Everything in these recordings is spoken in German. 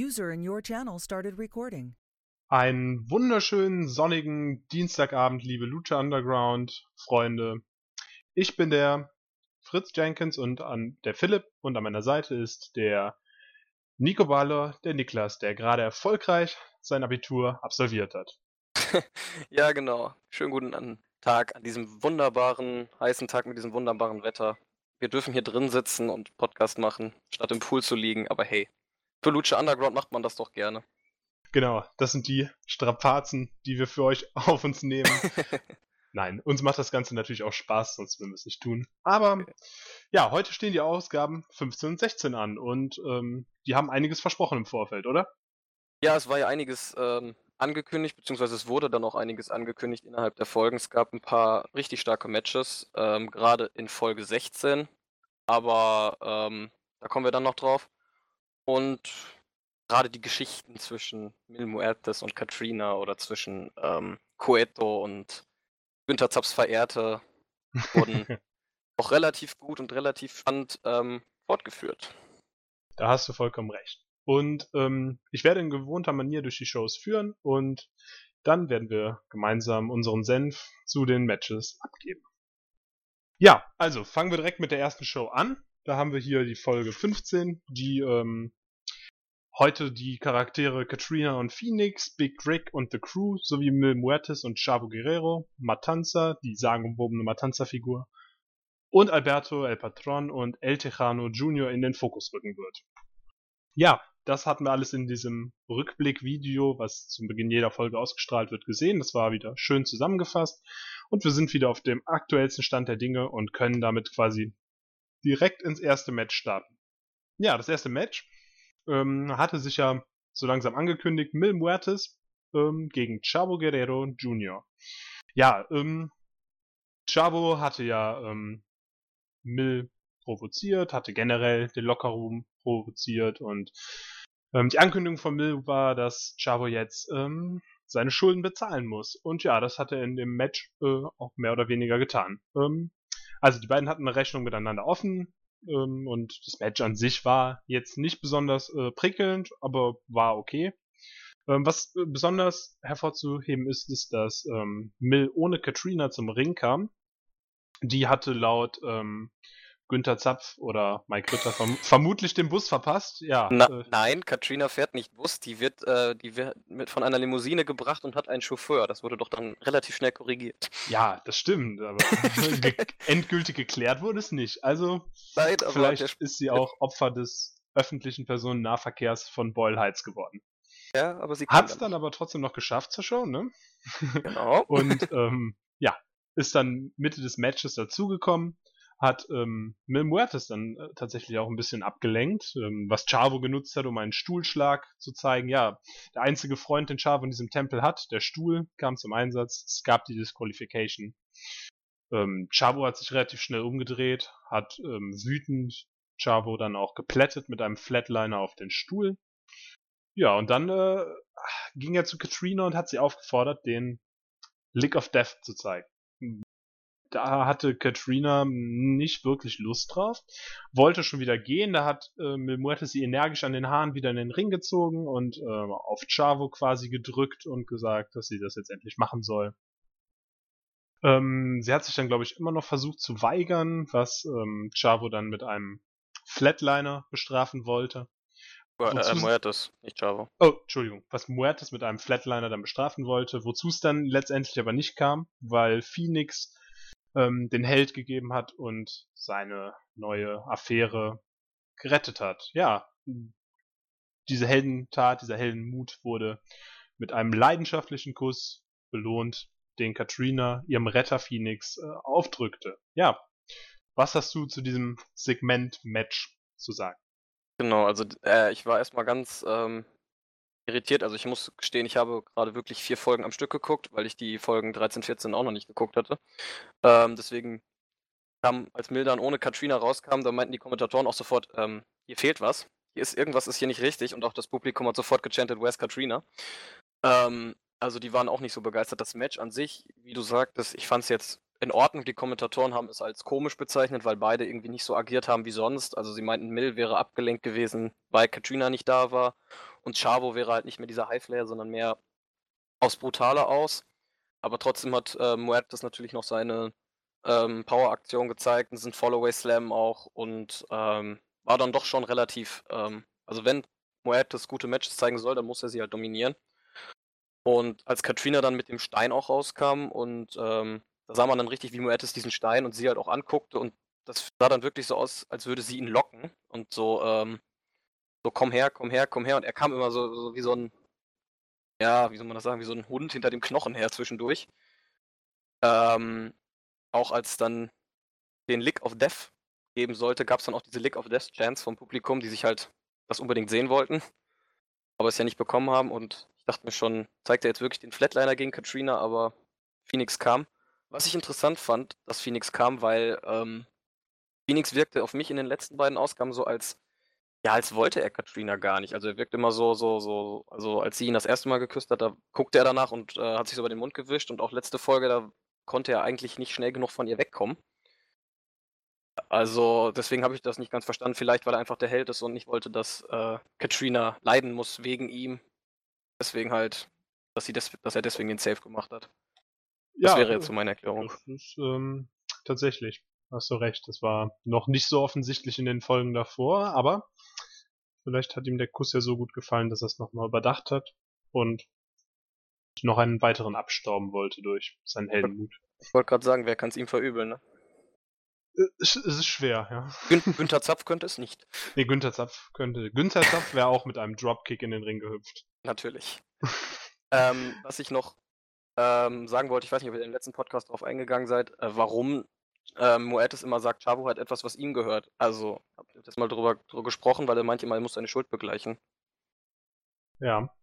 User in your channel started recording. Einen wunderschönen sonnigen Dienstagabend, liebe Lucha Underground Freunde. Ich bin der Fritz Jenkins und an der Philipp und an meiner Seite ist der Nico Baller, der Niklas, der gerade erfolgreich sein Abitur absolviert hat. ja, genau. Schönen guten Tag an diesem wunderbaren, heißen Tag mit diesem wunderbaren Wetter. Wir dürfen hier drin sitzen und Podcast machen, statt im Pool zu liegen, aber hey, für Lucha Underground macht man das doch gerne. Genau, das sind die Strapazen, die wir für euch auf uns nehmen. Nein, uns macht das Ganze natürlich auch Spaß, sonst würden wir es nicht tun. Aber okay. ja, heute stehen die Ausgaben 15 und 16 an und ähm, die haben einiges versprochen im Vorfeld, oder? Ja, es war ja einiges ähm, angekündigt, beziehungsweise es wurde dann auch einiges angekündigt innerhalb der Folgen. Es gab ein paar richtig starke Matches, ähm, gerade in Folge 16, aber ähm, da kommen wir dann noch drauf. Und gerade die Geschichten zwischen Mil Muertes und Katrina oder zwischen ähm, Coeto und Günther Zapps Verehrte wurden auch relativ gut und relativ spannend ähm, fortgeführt. Da hast du vollkommen recht. Und ähm, ich werde in gewohnter Manier durch die Shows führen und dann werden wir gemeinsam unseren Senf zu den Matches abgeben. Ja, also fangen wir direkt mit der ersten Show an. Da haben wir hier die Folge 15, die ähm, heute die Charaktere Katrina und Phoenix, Big Rick und The Crew sowie Mil Muertes und Chavo Guerrero, Matanza, die sagenumwobene Matanza-Figur, und Alberto El Patron und El Tejano Jr. in den Fokus rücken wird. Ja, das hatten wir alles in diesem Rückblick-Video, was zum Beginn jeder Folge ausgestrahlt wird, gesehen. Das war wieder schön zusammengefasst. Und wir sind wieder auf dem aktuellsten Stand der Dinge und können damit quasi direkt ins erste Match starten. Ja, das erste Match ähm, hatte sich ja so langsam angekündigt, Mil Muertes ähm, gegen Chavo Guerrero Jr. Ja, ähm, Chavo hatte ja ähm, Mil provoziert, hatte generell den Lockerroom provoziert und ähm, die Ankündigung von Mil war, dass Chavo jetzt ähm, seine Schulden bezahlen muss. Und ja, das hat er in dem Match äh, auch mehr oder weniger getan. Ähm, also die beiden hatten eine Rechnung miteinander offen ähm, und das Match an sich war jetzt nicht besonders äh, prickelnd, aber war okay. Ähm, was äh, besonders hervorzuheben ist, ist, dass ähm, Mill ohne Katrina zum Ring kam. Die hatte laut ähm, Günther Zapf oder Mike Ritter verm vermutlich den Bus verpasst. Ja. Na, äh, nein, Katrina fährt nicht Bus, die wird, äh, die wird mit von einer Limousine gebracht und hat einen Chauffeur. Das wurde doch dann relativ schnell korrigiert. Ja, das stimmt, aber endgültig geklärt wurde es nicht. Also nein, vielleicht ist sie auch Opfer des öffentlichen Personennahverkehrs von Boyle Heights geworden. Ja, aber sie hat es dann aber trotzdem noch geschafft zur Show, ne? Genau. und ähm, ja, ist dann Mitte des Matches dazugekommen hat ähm, Mil Muertes dann äh, tatsächlich auch ein bisschen abgelenkt, ähm, was Chavo genutzt hat, um einen Stuhlschlag zu zeigen. Ja, der einzige Freund, den Chavo in diesem Tempel hat, der Stuhl, kam zum Einsatz. Es gab die Disqualification. Ähm, Chavo hat sich relativ schnell umgedreht, hat ähm, wütend Chavo dann auch geplättet mit einem Flatliner auf den Stuhl. Ja, und dann äh, ging er zu Katrina und hat sie aufgefordert, den Lick of Death zu zeigen da hatte Katrina nicht wirklich Lust drauf, wollte schon wieder gehen, da hat äh, Muertes sie energisch an den Haaren wieder in den Ring gezogen und äh, auf Chavo quasi gedrückt und gesagt, dass sie das jetzt endlich machen soll. Ähm, sie hat sich dann, glaube ich, immer noch versucht zu weigern, was ähm, Chavo dann mit einem Flatliner bestrafen wollte. Äh, Muertes, nicht Chavo. Oh, Entschuldigung. Was Muertes mit einem Flatliner dann bestrafen wollte, wozu es dann letztendlich aber nicht kam, weil Phoenix ähm, den Held gegeben hat und seine neue Affäre gerettet hat. Ja, diese Heldentat, dieser Heldenmut wurde mit einem leidenschaftlichen Kuss belohnt, den Katrina ihrem Retter Phoenix äh, aufdrückte. Ja, was hast du zu diesem Segment-Match zu sagen? Genau, also äh, ich war erstmal ganz ähm, irritiert. Also ich muss gestehen, ich habe gerade wirklich vier Folgen am Stück geguckt, weil ich die Folgen 13, 14 auch noch nicht geguckt hatte. Ähm, deswegen kam, als Mildan ohne Katrina rauskam, da meinten die Kommentatoren auch sofort, ähm, hier fehlt was. Hier ist irgendwas ist hier nicht richtig und auch das Publikum hat sofort gechantet, where's Katrina? Ähm, also die waren auch nicht so begeistert. Das Match an sich, wie du sagtest, ich fand es jetzt in Ordnung. Die Kommentatoren haben es als komisch bezeichnet, weil beide irgendwie nicht so agiert haben wie sonst. Also sie meinten, Mill wäre abgelenkt gewesen, weil Katrina nicht da war. Und Chavo wäre halt nicht mehr dieser Highflyer, sondern mehr aufs Brutale aus. Aber trotzdem hat äh, Muertes natürlich noch seine ähm, Power-Aktion gezeigt, einen Follow-Away-Slam auch und ähm, war dann doch schon relativ, ähm, also wenn Muertes gute Matches zeigen soll, dann muss er sie halt dominieren. Und als Katrina dann mit dem Stein auch rauskam und ähm, da sah man dann richtig, wie Muertes diesen Stein und sie halt auch anguckte und das sah dann wirklich so aus, als würde sie ihn locken und so, ähm, so komm her, komm her, komm her und er kam immer so, so wie so ein, ja, wie soll man das sagen, wie so ein Hund hinter dem Knochen her zwischendurch. Ähm, auch als dann den Lick of Death geben sollte, gab es dann auch diese Lick of Death Chance vom Publikum, die sich halt das unbedingt sehen wollten, aber es ja nicht bekommen haben und ich dachte mir schon, zeigt er jetzt wirklich den Flatliner gegen Katrina, aber Phoenix kam. Was ich interessant fand, dass Phoenix kam, weil ähm, Phoenix wirkte auf mich in den letzten beiden Ausgaben so als, ja, als wollte er Katrina gar nicht. Also er wirkt immer so, so, so, also als sie ihn das erste Mal geküsst hat, da guckte er danach und äh, hat sich so über den Mund gewischt und auch letzte Folge, da konnte er eigentlich nicht schnell genug von ihr wegkommen. Also deswegen habe ich das nicht ganz verstanden. Vielleicht, weil er einfach der Held ist und nicht wollte, dass äh, Katrina leiden muss wegen ihm. Deswegen halt, dass, sie des dass er deswegen den Safe gemacht hat. Das Ja, wäre jetzt so meine Erklärung. Das ist ähm, tatsächlich, hast du recht. Das war noch nicht so offensichtlich in den Folgen davor, aber vielleicht hat ihm der Kuss ja so gut gefallen, dass er es nochmal überdacht hat und noch einen weiteren abstauben wollte durch seinen Heldenmut. Ich wollte gerade sagen, wer kann es ihm verübeln, ne? Äh, Es es ist schwer, ja. Gün Günther Zapf könnte es nicht. Nee, Günther Zapf könnte. Günther Zapf wäre auch mit einem Dropkick in den Ring gehüpft. Natürlich. ähm, was ich noch ähm, sagen wollte, ich weiß nicht, ob ihr im letzten Podcast darauf eingegangen seid, äh, warum ähm, Moetes immer sagt, Chavo hat etwas, was ihm gehört. Also, ihr das mal drüber, drüber gesprochen, weil er meint immer, er muss seine Schuld begleichen. Ja,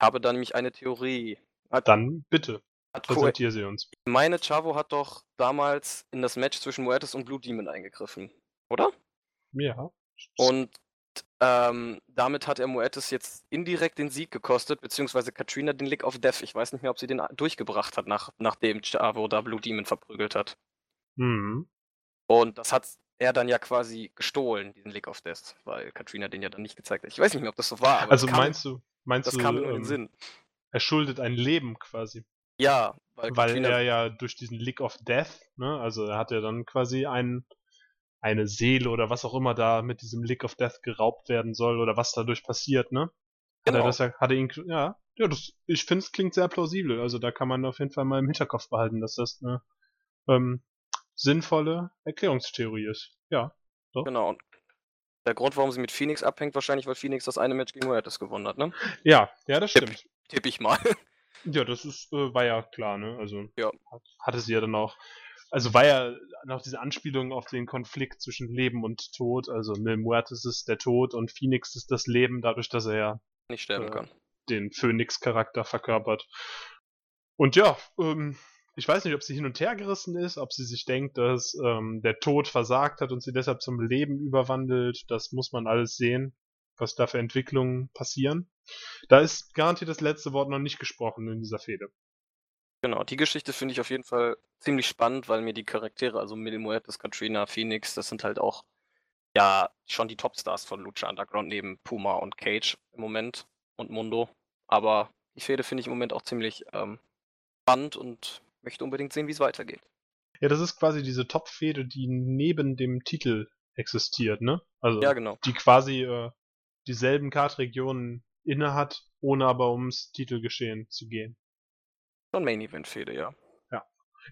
Habe da nämlich eine Theorie. Hat, dann bitte, hat präsentier sie uns. ich meine, Chavo hat doch damals in das Match zwischen Moetes und Blue Demon eingegriffen. Oder? Ja. Und ähm, damit hat er Moetes jetzt indirekt den Sieg gekostet, beziehungsweise Katrina den Lick of Death. Ich weiß nicht mehr, ob sie den durchgebracht hat, nach, nachdem Chavo da Blue Demon verprügelt hat. Mhm. Und das hat er dann ja quasi gestohlen, diesen Lick of Death, weil Katrina den ja dann nicht gezeigt hat. Ich weiß nicht mehr, ob das so war, aber Also kam, meinst du, meinst das du, kam in ähm, den Sinn. er schuldet ein Leben quasi. Ja, weil, Weil Katrina, er ja durch diesen Lick of Death, ne, also er hat ja dann quasi ein, eine Seele oder was auch immer da mit diesem Lick of Death geraubt werden soll oder was dadurch passiert, ne? Hat Genau. er das ja, hat er ihn, ja, ja, das, ich finde es klingt sehr plausibel. Also da kann man auf jeden Fall mal im Hinterkopf behalten, dass das eine ähm, sinnvolle Erklärungstheorie ist. Ja. genau. Und der Grund, warum sie mit Phoenix abhängt, wahrscheinlich, weil Phoenix das eine Match gegen Moetes gewonnen hat, ne? Ja, ja, das Tipp. stimmt. Tipp ich mal. Ja, das ist, äh, war ja klar, ne? Also Ja. hat, hatte sie ja dann auch. Also war ja noch diese Anspielung auf den Konflikt zwischen Leben und Tod. Also ne, Muertes ist der Tod und Phoenix ist das Leben, dadurch, dass er ja Nicht sterben Ja. kann. den Phönix-Charakter verkörpert. Und ja, ähm, ich weiß nicht, ob sie hin und her gerissen ist, ob sie sich denkt, dass ähm, der Tod versagt hat und sie deshalb zum Leben überwandelt. Das muss man alles sehen, was da für Entwicklungen passieren. Da ist garantiert das letzte Wort noch nicht gesprochen in dieser Fehde. Genau, die Geschichte finde ich auf jeden Fall ziemlich spannend, weil mir die Charaktere, also Mil Muertes, Katrina, Phoenix, das sind halt auch ja schon die Topstars von Lucha Underground neben Puma und Cage im Moment und Mundo. Aber die Fehde finde ich im Moment auch ziemlich ähm, spannend und möchte unbedingt sehen, wie es weitergeht. Ja, das ist quasi diese Top-Fehde, die neben dem Titel existiert, ne? Also Ja, genau. die quasi äh, dieselben Kartregionen innehat, ohne aber ums Titelgeschehen zu gehen. Schon Main Event Fehde, ja.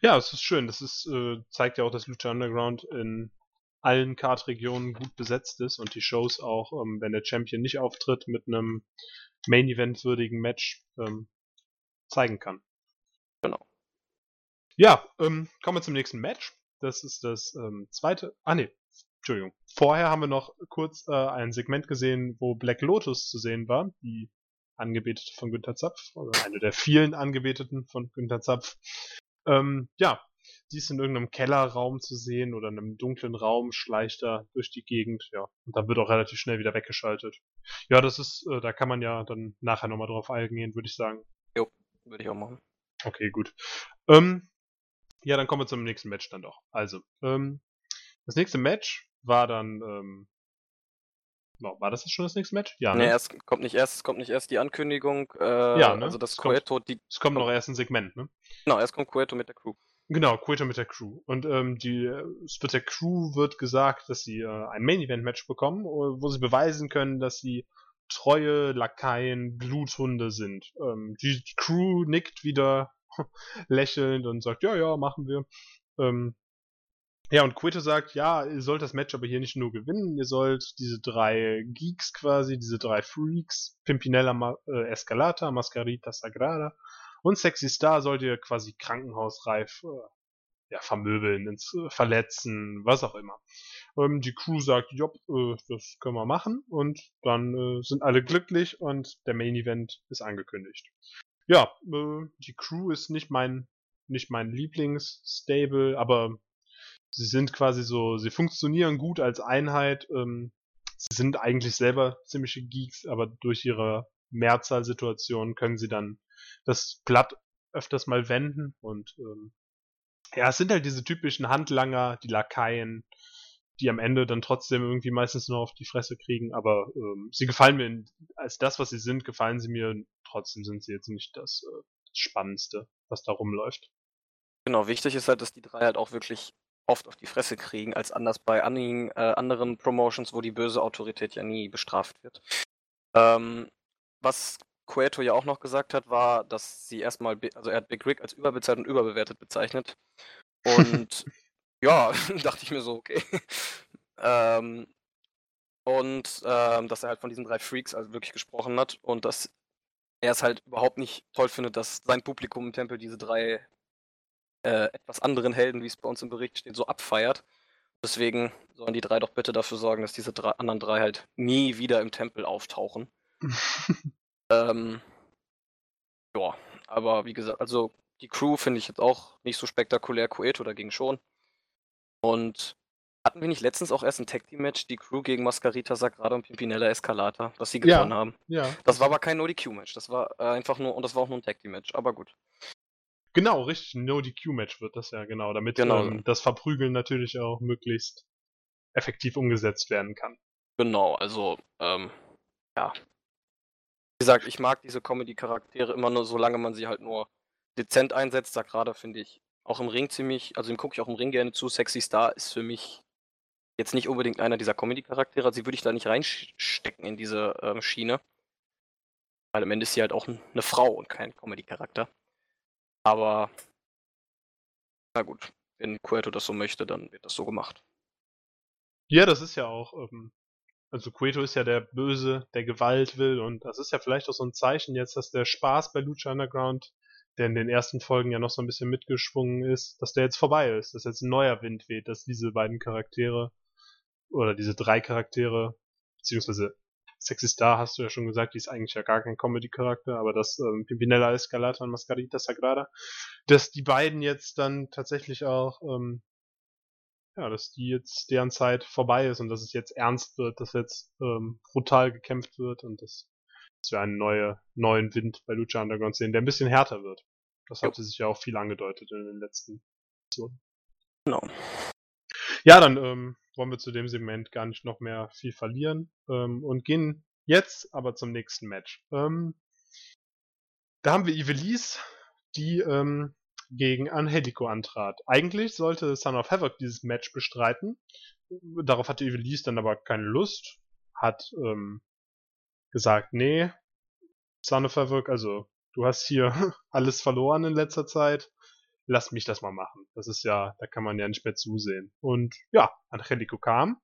Ja, es ist schön. Das ist, äh, zeigt ja auch, dass Lucha Underground in allen Kartregionen gut besetzt ist und die Shows auch, ähm, wenn der Champion nicht auftritt, mit einem Main Event würdigen Match ähm, zeigen kann. Genau. Ja, ähm, kommen wir zum nächsten Match. Das ist das ähm, zweite. Ah nee, Entschuldigung. Vorher haben wir noch kurz äh, ein Segment gesehen, wo Black Lotus zu sehen war, die Angebetete von Günther Zapf, oder eine der vielen Angebeteten von Günther Zapf. Ähm, ja, die ist in irgendeinem Kellerraum zu sehen oder in einem dunklen Raum, schleicht da durch die Gegend, ja. Und dann wird auch relativ schnell wieder weggeschaltet. Ja, das ist, äh, da kann man ja dann nachher nochmal drauf eingehen, würde ich sagen. Würde ich auch machen. Okay, gut. Ähm, ja, dann kommen wir zum nächsten Match dann doch. Also, ähm, das nächste Match war dann ähm, war das schon das nächste Match? Ja, ne? Nee, erst, kommt nicht erst, kommt nicht erst die Ankündigung, äh, ja, ne? also das es Cueto, die. Es kommt noch erst ein Segment, ne? Genau, erst kommt Cueto mit der Crew. Genau, Cueto mit der Crew. Und ähm, die, es wird der Crew wird gesagt, dass sie äh, ein Main-Event-Match bekommen, äh, wo sie beweisen können, dass sie treue Lakaien, Bluthunde sind. Ähm, die Crew nickt wieder lächelnd und sagt, ja, ja, machen wir. Ähm, ja, und Quito sagt, ja, ihr sollt das Match aber hier nicht nur gewinnen, ihr sollt diese drei Geeks quasi, diese drei Freaks, Pimpinella Ma äh, Escalata, Mascarita Sagrada und Sexy Star sollt ihr quasi krankenhausreif äh, ja, vermöbeln, ins, äh, verletzen, was auch immer. Ähm, die Crew sagt, jopp, äh, das können wir machen und dann äh, sind alle glücklich und der Main Event ist angekündigt. Ja, äh, die Crew ist nicht mein nicht mein Lieblingsstable, aber sie sind quasi so, sie funktionieren gut als Einheit. Ähm, sie sind eigentlich selber ziemliche Geeks, aber durch ihre Mehrzahlsituation können sie dann das Blatt öfters mal wenden und ähm, ja, es sind halt diese typischen Handlanger, die Lakaien, die am Ende dann trotzdem irgendwie meistens nur auf die Fresse kriegen, aber ähm, sie gefallen mir in, als das, was sie sind, gefallen sie mir. Trotzdem sind sie jetzt nicht das, äh, Spannendste, was da rumläuft. Genau, wichtig ist halt, dass die drei halt auch wirklich oft auf die Fresse kriegen, als anders bei einigen äh, anderen Promotions, wo die böse Autorität ja nie bestraft wird. Ähm, was Cueto ja auch noch gesagt hat, war, dass sie erstmal, also er hat Big Rick als überbezahlt und überbewertet bezeichnet. Und ja, dachte ich mir so, okay. ähm, und ähm, dass er halt von diesen drei Freaks also wirklich gesprochen hat und dass er es halt überhaupt nicht toll findet, dass sein Publikum im Tempel diese drei äh, etwas anderen Helden, wie es bei uns im Bericht steht, so abfeiert. Deswegen sollen die drei doch bitte dafür sorgen, dass diese drei, anderen drei halt nie wieder im Tempel auftauchen. ähm, ja, aber wie gesagt, also die Crew finde ich jetzt auch nicht so spektakulär. Coeto dagegen schon. Und hatten wir nicht letztens auch erst ein Tag Team Match, die Crew gegen Mascarita Sagrada und Pimpinella Escalata, was sie gewonnen ja, haben? Ja. Das war aber kein No-DQ-Match, das war äh, einfach nur, und das war auch nur ein Tag Team Match, aber gut. Genau, richtig, ein No-DQ-Match wird das ja, genau, damit genau. Ähm, das Verprügeln natürlich auch möglichst effektiv umgesetzt werden kann. Genau, also, ähm, ja. Wie gesagt, ich mag diese Comedy-Charaktere immer nur, solange man sie halt nur dezent einsetzt. Da gerade finde ich auch im Ring ziemlich, also den gucke ich auch im Ring gerne zu. Sexy Star ist für mich jetzt nicht unbedingt einer dieser Comedy-Charaktere. Sie würde ich da nicht reinstecken in diese ähm, Schiene. Weil am Ende ist sie halt auch eine Frau und kein Comedy-Charakter. Aber na gut, wenn Cueto das so möchte, dann wird das so gemacht. Ja, das ist ja auch, ähm, also Cueto ist ja der Böse, der Gewalt will und das ist ja vielleicht auch so ein Zeichen jetzt, dass der Spaß bei Lucha Underground, der in den ersten Folgen ja noch so ein bisschen mitgeschwungen ist, dass der jetzt vorbei ist, dass jetzt ein neuer Wind weht, dass diese beiden Charaktere oder diese drei Charaktere, beziehungsweise Sexy Star hast du ja schon gesagt, die ist eigentlich ja gar kein Comedy-Charakter, aber das ähm, Pimpinella Escalata und Mascarita Sagrada, dass die beiden jetzt dann tatsächlich auch, ähm, ja, dass die jetzt deren Zeit vorbei ist und dass es jetzt ernst wird, dass jetzt ähm, brutal gekämpft wird und dass, dass wir einen neue, neuen Wind bei Lucha Underground sehen, der ein bisschen härter wird. Das hatte sich ja auch viel angedeutet in den letzten Episoden. Genau. Ja, dann ähm, wollen wir zu dem Segment gar nicht noch mehr viel verlieren ähm, und gehen jetzt aber zum nächsten Match. Ähm, da haben wir Ivelisse, die ähm, gegen Angelico antrat. Eigentlich sollte Son of Havoc dieses Match bestreiten. Darauf hatte Ivelisse dann aber keine Lust, hat ähm, gesagt, nee, Son of Havoc, also du hast hier alles verloren in letzter Zeit lass mich das mal machen. Das ist ja, da kann man ja nicht mehr zusehen. Und ja, Angelico kam.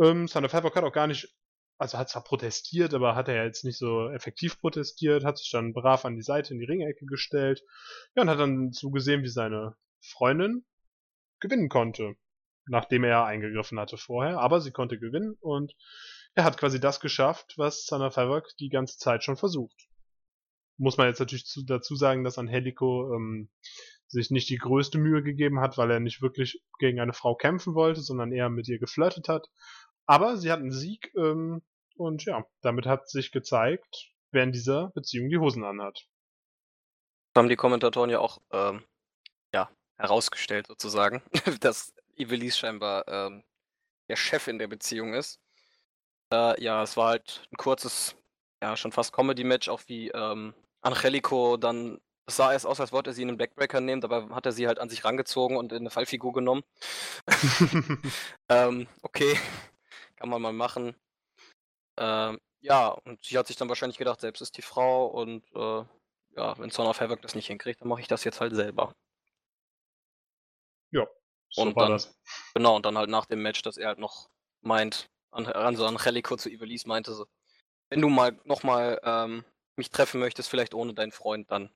Ähm, Thunder Havoc hat auch gar nicht, also hat zwar protestiert, aber hat er jetzt nicht so effektiv protestiert, hat sich dann brav an die Seite in die Ringecke gestellt. Ja, und hat dann zugesehen, wie seine Freundin gewinnen konnte. Nachdem er eingegriffen hatte vorher. Aber sie konnte gewinnen und er hat quasi das geschafft, was Thunder Havoc die ganze Zeit schon versucht muss man jetzt natürlich zu, dazu sagen, dass Angelico ähm, sich nicht die größte Mühe gegeben hat, weil er nicht wirklich gegen eine Frau kämpfen wollte, sondern eher mit ihr geflirtet hat. Aber sie hat einen Sieg ähm, und ja, damit hat sich gezeigt, wer in dieser Beziehung die Hosen anhat. Das haben die Kommentatoren ja auch ähm, ja, herausgestellt sozusagen, dass Ivelisse scheinbar ähm, der Chef in der Beziehung ist. Äh, ja, es war halt ein kurzes, ja, schon fast Comedy-Match, auch wie ähm, Angelico dann, es sah erst aus, als wollte er sie in einen Backbreaker nehmen, dabei hat er sie halt an sich rangezogen und in eine Fallfigur genommen. ähm, okay, kann man mal machen. Ähm, ja, und sie hat sich dann wahrscheinlich gedacht, selbst ist die Frau und äh, ja, wenn Son of Havoc das nicht hinkriegt, dann mache ich das jetzt halt selber. Ja, so Und war dann- das. Genau, und dann halt nach dem Match, dass er halt noch meint, an, an so Angelico zu Ivelisse meinte so, wenn du mal nochmal ähm, mich treffen möchtest, vielleicht ohne deinen Freund, dann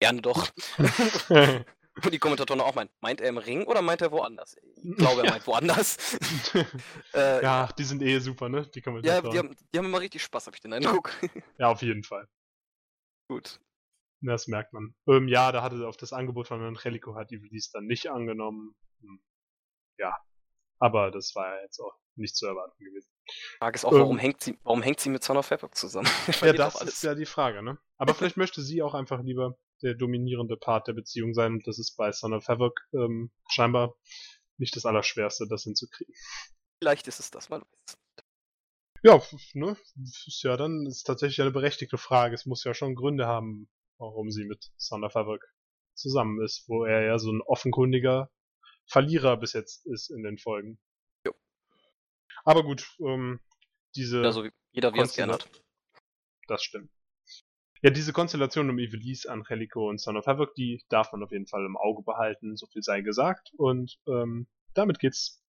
gerne doch. Und die Kommentatoren auch meinen, meint er im Ring oder meint er woanders? Ich glaube, er Ja. meint woanders. äh, ja, die sind eh super, ne? Die ja, Kommentatoren. die haben, die haben immer richtig Spaß, habe ich den Eindruck. ja, auf jeden Fall. Gut. Das merkt man. Ähm, ja, da hatte auf das Angebot von Angelico hat Ivelisse dann nicht angenommen. Hm. Ja. Aber das war ja jetzt auch nicht zu erwarten gewesen. Die Frage ist auch, warum, Ähm. hängt sie, warum hängt sie mit Son of Havoc zusammen? Ja, das ist ja die Frage, ne? Aber vielleicht möchte sie auch einfach lieber der dominierende Part der Beziehung sein und das ist bei Son of Havoc ähm, scheinbar nicht das Allerschwerste, das hinzukriegen. Vielleicht ist es das, man weiß. Ja, ne? Ist ja dann ist tatsächlich eine berechtigte Frage. Es muss ja schon Gründe haben, warum sie mit Son of Havoc zusammen ist, wo er ja so ein offenkundiger Verlierer bis jetzt ist in den Folgen. Jo. Aber gut, ähm, diese Also wie- jeder, wie er es gerne hat. das stimmt. Ja, diese Konstellation um Ivelisse, Angelico und Son of Havoc, die darf man auf jeden Fall im Auge behalten, so viel sei gesagt. Und ähm, damit geht's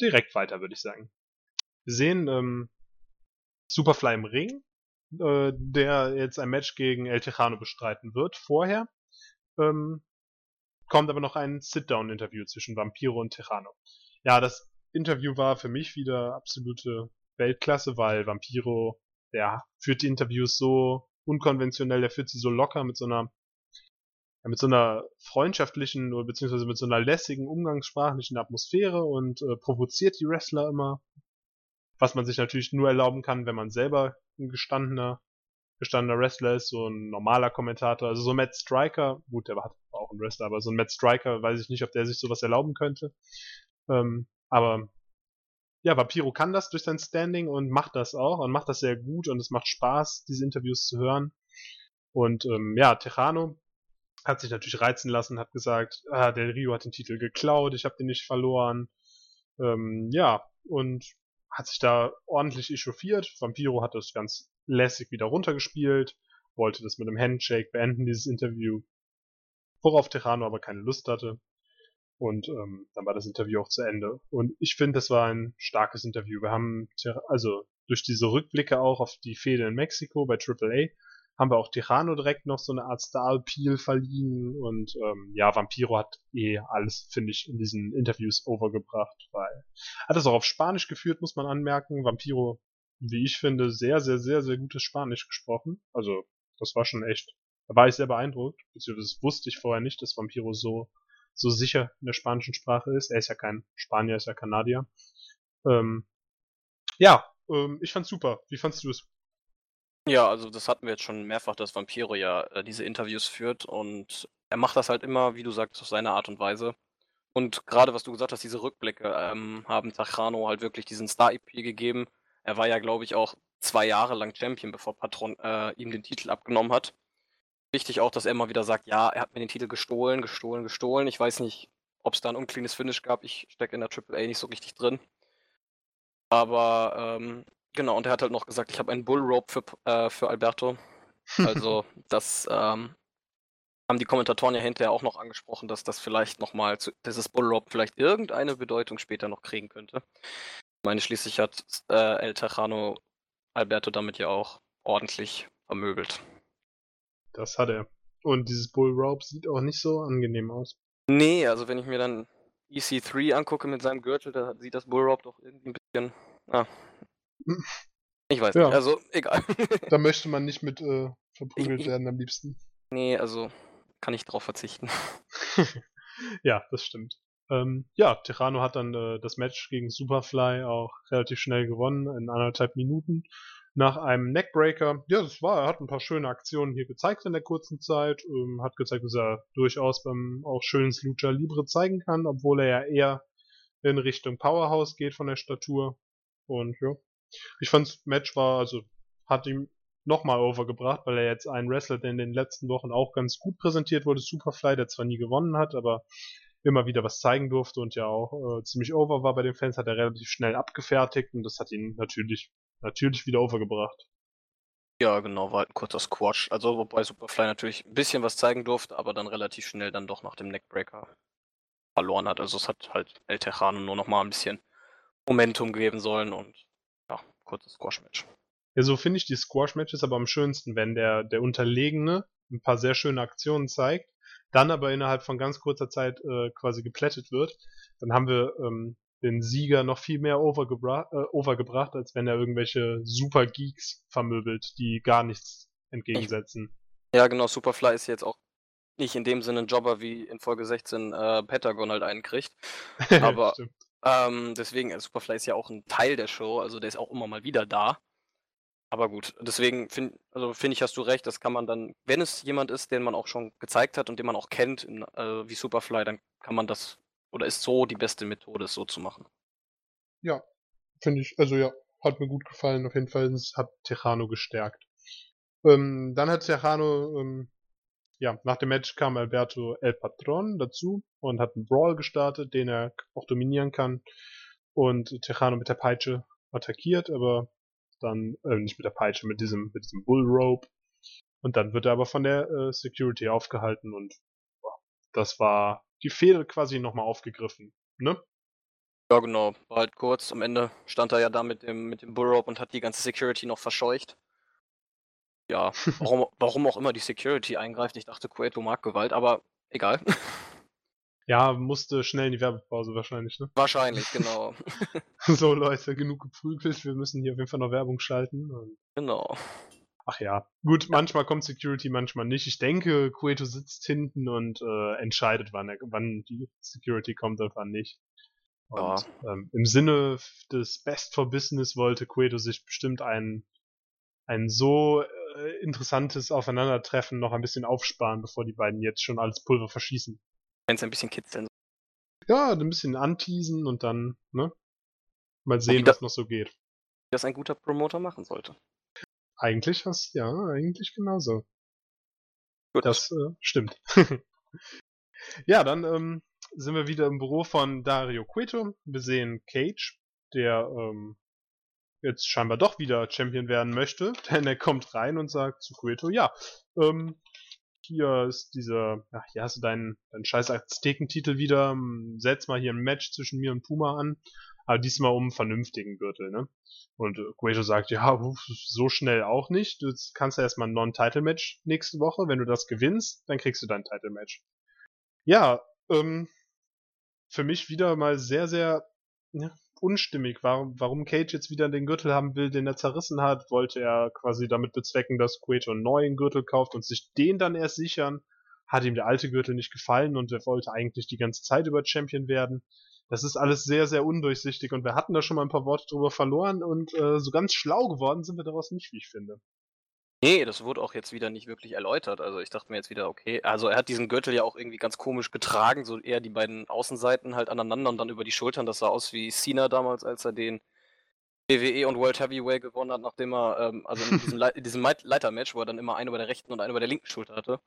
direkt weiter, würde ich sagen. Wir sehen ähm, Superfly im Ring, äh, der jetzt ein Match gegen El Tejano bestreiten wird. Vorher ähm, kommt aber noch ein Sit-Down-Interview zwischen Vampiro und Tejano. Ja, das Interview war für mich wieder absolute Weltklasse, weil Vampiro, der führt die Interviews so unkonventionell, der führt sie so locker mit so einer ja, mit so einer freundschaftlichen oder beziehungsweise mit so einer lässigen umgangssprachlichen Atmosphäre und äh, provoziert die Wrestler immer, was man sich natürlich nur erlauben kann, wenn man selber ein gestandener gestandener Wrestler ist, so ein normaler Kommentator, also so Matt Striker, gut, der war auch ein Wrestler, aber so ein Matt Striker, weiß ich nicht, ob der sich sowas erlauben könnte. Ähm, aber ja, Vampiro kann das durch sein Standing und macht das auch und macht das sehr gut und es macht Spaß, diese Interviews zu hören. Und ähm, ja, Tejano hat sich natürlich reizen lassen, hat gesagt, ah, Del Rio hat den Titel geklaut, ich habe den nicht verloren. Ähm, ja, und hat sich da ordentlich echauffiert. Vampiro hat das ganz lässig wieder runtergespielt, wollte das mit einem Handshake beenden, dieses Interview, worauf Tejano aber keine Lust hatte. Und ähm, dann war das Interview auch zu Ende. Und ich finde, das war ein starkes Interview. Wir haben, also durch diese Rückblicke auch auf die Fehde in Mexiko bei AAA, haben wir auch Tejano direkt noch so eine Art Star-Appeal verliehen. Und ähm, ja, Vampiro hat eh alles, finde ich, in diesen Interviews overgebracht, weil hat es auch auf Spanisch geführt, muss man anmerken. Vampiro, wie ich finde, sehr, sehr, sehr, sehr gutes Spanisch gesprochen. Also, das war schon echt, da war ich sehr beeindruckt, beziehungsweise das wusste ich vorher nicht, dass Vampiro so so sicher in der spanischen Sprache ist. Er ist ja kein Spanier, er ist ja Kanadier. Ähm, ja, ähm, ich fand's super. Wie fandst du es? Ja, also das hatten wir jetzt schon mehrfach, dass Vampiro ja äh, diese Interviews führt und er macht das halt immer, wie du sagst, auf seine Art und Weise. Und gerade was du gesagt hast, diese Rückblicke ähm, haben Tachano halt wirklich diesen Star-EP gegeben. Er war ja, glaube ich, auch zwei Jahre lang Champion, bevor Patron äh, ihm den Titel abgenommen hat. Wichtig auch, dass er immer wieder sagt, ja, er hat mir den Titel gestohlen, gestohlen, gestohlen. Ich weiß nicht, ob es da ein uncleanes Finish gab. Ich stecke in der AAA nicht so richtig drin. Aber ähm, genau, und er hat halt noch gesagt, ich habe einen Bullrope für, äh, für Alberto. Also das ähm, haben die Kommentatoren ja hinterher auch noch angesprochen, dass das vielleicht nochmal, dieses Bullrope vielleicht irgendeine Bedeutung später noch kriegen könnte. Ich meine, schließlich hat äh, El Tejano Alberto damit ja auch ordentlich vermöbelt. Das hat er. Und dieses Bull Rope sieht auch nicht so angenehm aus. Nee, also wenn ich mir dann EC3 angucke mit seinem Gürtel, da sieht das Bullrope doch irgendwie ein bisschen. Ah. Ich weiß Ja. nicht, also egal. Da möchte man nicht mit äh, verprügelt Ich- werden am liebsten. nee, also kann ich drauf verzichten. ja, das stimmt. Ähm, ja, Terrano hat dann äh, das Match gegen Superfly auch relativ schnell gewonnen, in anderthalb Minuten. Nach einem Neckbreaker. Ja, das war, er hat ein paar schöne Aktionen hier gezeigt in der kurzen Zeit. Ähm, hat gezeigt, dass er durchaus beim auch schönes Lucha Libre zeigen kann, obwohl er ja eher in Richtung Powerhouse geht von der Statur. Und ja. Ich fand's Match war, also hat ihm nochmal overgebracht, weil er jetzt einen Wrestler, der in den letzten Wochen auch ganz gut präsentiert wurde, Superfly, der zwar nie gewonnen hat, aber immer wieder was zeigen durfte und ja auch äh, ziemlich over war bei den Fans, hat er relativ schnell abgefertigt und das hat ihn natürlich, natürlich wieder overgebracht. Ja, genau, war halt ein kurzer Squash. Also wobei Superfly natürlich ein bisschen was zeigen durfte, aber dann relativ schnell dann doch nach dem Neckbreaker verloren hat. Also es hat halt El Tejano nur noch mal ein bisschen Momentum geben sollen und ja, kurzes Squash-Match. Ja, so finde ich die Squash-Matches aber am schönsten, wenn der, der Unterlegene ein paar sehr schöne Aktionen zeigt, dann aber innerhalb von ganz kurzer Zeit äh, quasi geplättet wird. Dann haben wir ähm, den Sieger noch viel mehr overgebra äh, overgebracht, als wenn er irgendwelche Super Geeks vermöbelt, die gar nichts entgegensetzen. Ja, genau, Superfly ist jetzt auch nicht in dem Sinne ein Jobber wie in Folge 16 äh, Pentagon halt einen kriegt. Aber ähm, deswegen, also Superfly ist ja auch ein Teil der Show, also der ist auch immer mal wieder da. Aber gut, deswegen finde also find ich, hast du recht, das kann man dann, wenn es jemand ist, den man auch schon gezeigt hat und den man auch kennt, in, äh, wie Superfly, dann kann man das, oder ist so die beste Methode, es so zu machen. Ja, finde ich, also ja, hat mir gut gefallen, auf jeden Fall, es hat Tejano gestärkt. Ähm, dann hat Tejano, ähm, ja, nach dem Match kam Alberto El Patron dazu und hat einen Brawl gestartet, den er auch dominieren kann und Tejano mit der Peitsche attackiert, aber dann, äh, nicht mit der Peitsche, mit diesem, mit diesem Bullrope. Und dann wird er aber von der äh, Security aufgehalten und boah, das war die Fehde quasi nochmal aufgegriffen, ne? Ja, genau. War halt kurz. Am Ende stand er ja da mit dem, mit dem Bullrope und hat die ganze Security noch verscheucht. Ja, warum, warum auch immer die Security eingreift. Ich dachte, Cueto mag Gewalt, aber egal. Ja, musste schnell in die Werbepause wahrscheinlich, ne? Wahrscheinlich, genau. so Leute, genug geprügelt, wir müssen hier auf jeden Fall noch Werbung schalten. genau. Ach ja, gut, manchmal kommt Security, manchmal nicht. Ich denke, Cueto sitzt hinten und äh, entscheidet, wann, er, wann die Security kommt und wann nicht. Und ja. ähm, im Sinne des Best for Business wollte Cueto sich bestimmt ein, ein so äh, interessantes Aufeinandertreffen noch ein bisschen aufsparen, bevor die beiden jetzt schon alles Pulver verschießen. Wenn es ein bisschen kitzeln. Ja, ein bisschen anteasen und dann, ne? Mal sehen, was noch so geht. Wie das ein guter Promoter machen sollte. Eigentlich hast ja, eigentlich genauso. Gut. Das äh, stimmt. ja, dann ähm, sind wir wieder im Büro von Dario Cueto. Wir sehen Cage, der ähm, jetzt scheinbar doch wieder Champion werden möchte, denn er kommt rein und sagt zu Cueto, ja, ähm, hier ist dieser, ja, hier hast du deinen, deinen scheiß Aztekentitel wieder, setz mal hier ein Match zwischen mir und Puma an, aber diesmal um einen vernünftigen Gürtel, ne? Und Guejo sagt, ja, so schnell auch nicht, du kannst ja erstmal ein Non-Title-Match nächste Woche, wenn du das gewinnst, dann kriegst du dein Title-Match. Ja, ähm, für mich wieder mal sehr, sehr ja, unstimmig. Warum, warum Cage jetzt wieder den Gürtel haben will, den er zerrissen hat, wollte er quasi damit bezwecken, dass Cueto einen neuen Gürtel kauft und sich den dann erst sichern. Hat ihm der alte Gürtel nicht gefallen und er wollte eigentlich die ganze Zeit über Champion werden. Das ist alles sehr, sehr undurchsichtig und wir hatten da schon mal ein paar Worte drüber verloren und äh, so ganz schlau geworden sind wir daraus nicht, wie ich finde. Nee, das wurde auch jetzt wieder nicht wirklich erläutert. Also ich dachte mir jetzt wieder, okay, also er hat diesen Gürtel ja auch irgendwie ganz komisch getragen, so eher die beiden Außenseiten halt aneinander und dann über die Schultern. Das sah aus wie Cena damals, als er den WWE und World Heavyweight gewonnen hat, nachdem er, ähm, also in diesem, Le diesem Leitermatch, wo er dann immer eine bei der rechten und eine bei der linken Schulter hatte.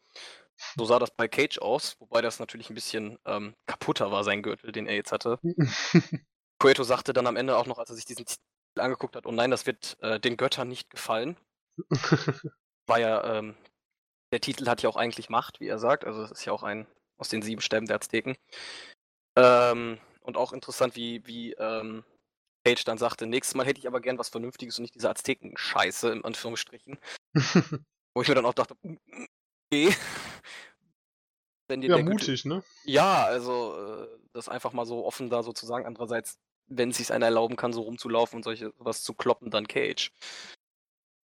So sah das bei Cage aus, wobei das natürlich ein bisschen ähm, kaputter war, sein Gürtel, den er jetzt hatte. Cueto sagte dann am Ende auch noch, als er sich diesen Titel angeguckt hat, oh nein, das wird äh, den Göttern nicht gefallen. War ja, ähm, der Titel hat ja auch eigentlich Macht, wie er sagt. Also es ist ja auch ein aus den sieben Stämmen der Azteken. Ähm, und auch interessant, wie, wie ähm, Page dann sagte, nächstes Mal hätte ich aber gern was Vernünftiges und nicht diese Azteken-Scheiße, in Anführungsstrichen. Wo ich mir dann auch dachte, mm, mm, okay. Wenn ja, mutig, ne? Ja, also äh, das einfach mal so offen da sozusagen. Andererseits, wenn es sich einer erlauben kann, so rumzulaufen und solche was zu kloppen, dann Cage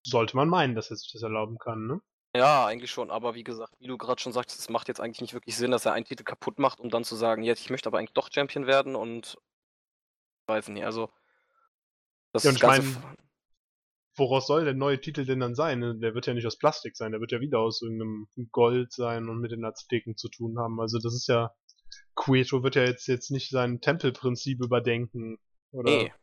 sollte man meinen, dass er sich das erlauben kann, ne? Ja, eigentlich schon, aber wie gesagt, wie du gerade schon sagst, es macht jetzt eigentlich nicht wirklich Sinn, dass er einen Titel kaputt macht, um dann zu sagen, jetzt ich möchte aber eigentlich doch Champion werden und ich weiß nicht, also das ja, und ich meine, woraus soll der neue Titel denn dann sein? Der wird ja nicht aus Plastik sein, der wird ja wieder aus irgendeinem Gold sein und mit den Azteken zu tun haben. Also das ist ja, Cueto wird ja jetzt, jetzt nicht sein Tempelprinzip überdenken, oder? Nee.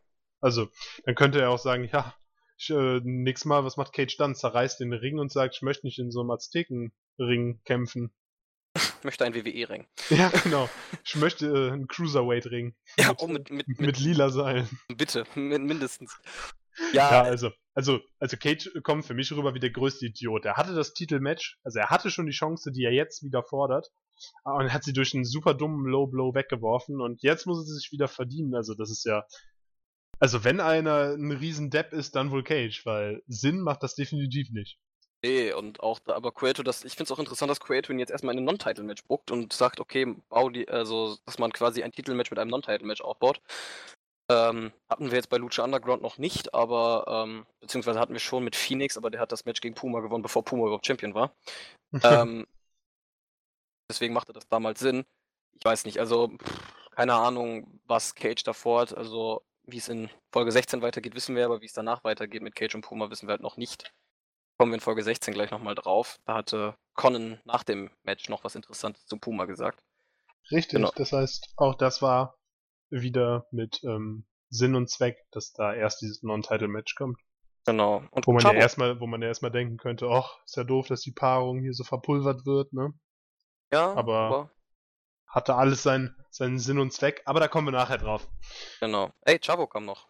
Also, dann könnte er auch sagen, ja, ich, äh, nächstes Mal, was macht Cage dann? Zerreißt den Ring und sagt, ich möchte nicht in so einem Aztekenring kämpfen. Ich möchte einen WWE-Ring. Ja, genau. Ich möchte äh, einen Cruiserweight-Ring. Ja, mit, oh, mit, mit, mit, mit, lila Seilen. bitte, min- mindestens. Ja, Ja, also, also, also Cage kommt für mich rüber wie der größte Idiot. Er hatte das Titelmatch, also er hatte schon die Chance, die er jetzt wieder fordert, und hat sie durch einen super dummen Low Blow weggeworfen und jetzt muss er sie sich wieder verdienen. Also das ist ja, also wenn einer ein riesen Depp ist, dann wohl Cage, weil Sinn macht das definitiv nicht. Nee, und auch da, aber Cueto, das, ich finde es auch interessant, dass Cueto ihn jetzt erstmal in ein Non-Title-Match buckt und sagt, okay, bau die, also, dass man quasi ein Titelmatch mit einem Non-Title-Match aufbaut. Ähm, hatten wir jetzt bei Lucha Underground noch nicht, aber, ähm, beziehungsweise hatten wir schon mit Phoenix, aber der hat das Match gegen Puma gewonnen, bevor Puma überhaupt Champion war. ähm, deswegen machte das damals Sinn. Ich weiß nicht, also, pff, keine Ahnung, was Cage davor hat, also, wie es in Folge 16 weitergeht, wissen wir, aber wie es danach weitergeht mit Cage und Puma, wissen wir halt noch nicht kommen wir in Folge 16 gleich nochmal drauf. Da hatte Conan nach dem Match noch was Interessantes zu Puma gesagt. Richtig, Genau. das heißt, auch das war wieder mit ähm, Sinn und Zweck, dass da erst dieses Non-Title-Match kommt. Genau. Und Wo man ja Chavo- erstmal, wo man ja erstmal denken könnte, ach, ist ja doof, dass die Paarung hier so verpulvert wird, ne? ja, aber- Hatte alles seinen, seinen Sinn und Zweck, aber da kommen wir nachher drauf. genau. Ey, Chavo kam noch.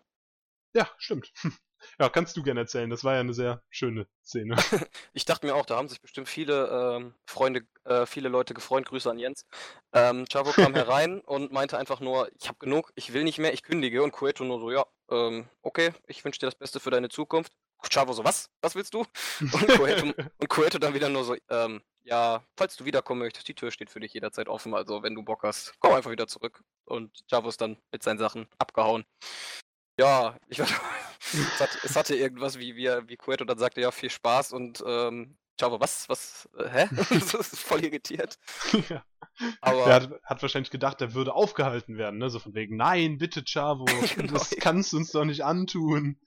Ja, stimmt. Ja, kannst du gerne erzählen. Das war ja eine sehr schöne Szene. Ich dachte mir auch, da haben sich bestimmt viele ähm, Freunde, äh, viele Leute gefreut. Grüße an Jens. Ähm, Chavo kam herein und meinte einfach nur, ich habe genug, ich will nicht mehr, ich kündige. Und Cueto nur so, ja, ähm, okay, ich wünsche dir das Beste für deine Zukunft. Chavo so, was? Was willst du? Und Cueto, und Cueto dann wieder nur so, ähm, ja, falls du wiederkommen möchtest, die Tür steht für dich jederzeit offen. Also wenn du Bock hast, komm einfach wieder zurück. Und Chavo ist dann mit seinen Sachen abgehauen. Ja, ich war, es, hat, es hatte irgendwas, wie, wie, wie Cueto dann sagte, ja, viel Spaß und ähm, Chavo, was, was, äh, hä? das ist voll irritiert. ja. Aber Er hat, hat wahrscheinlich gedacht, er würde aufgehalten werden, ne? So von wegen, nein, bitte, Chavo, Genau. das kannst du uns doch nicht antun.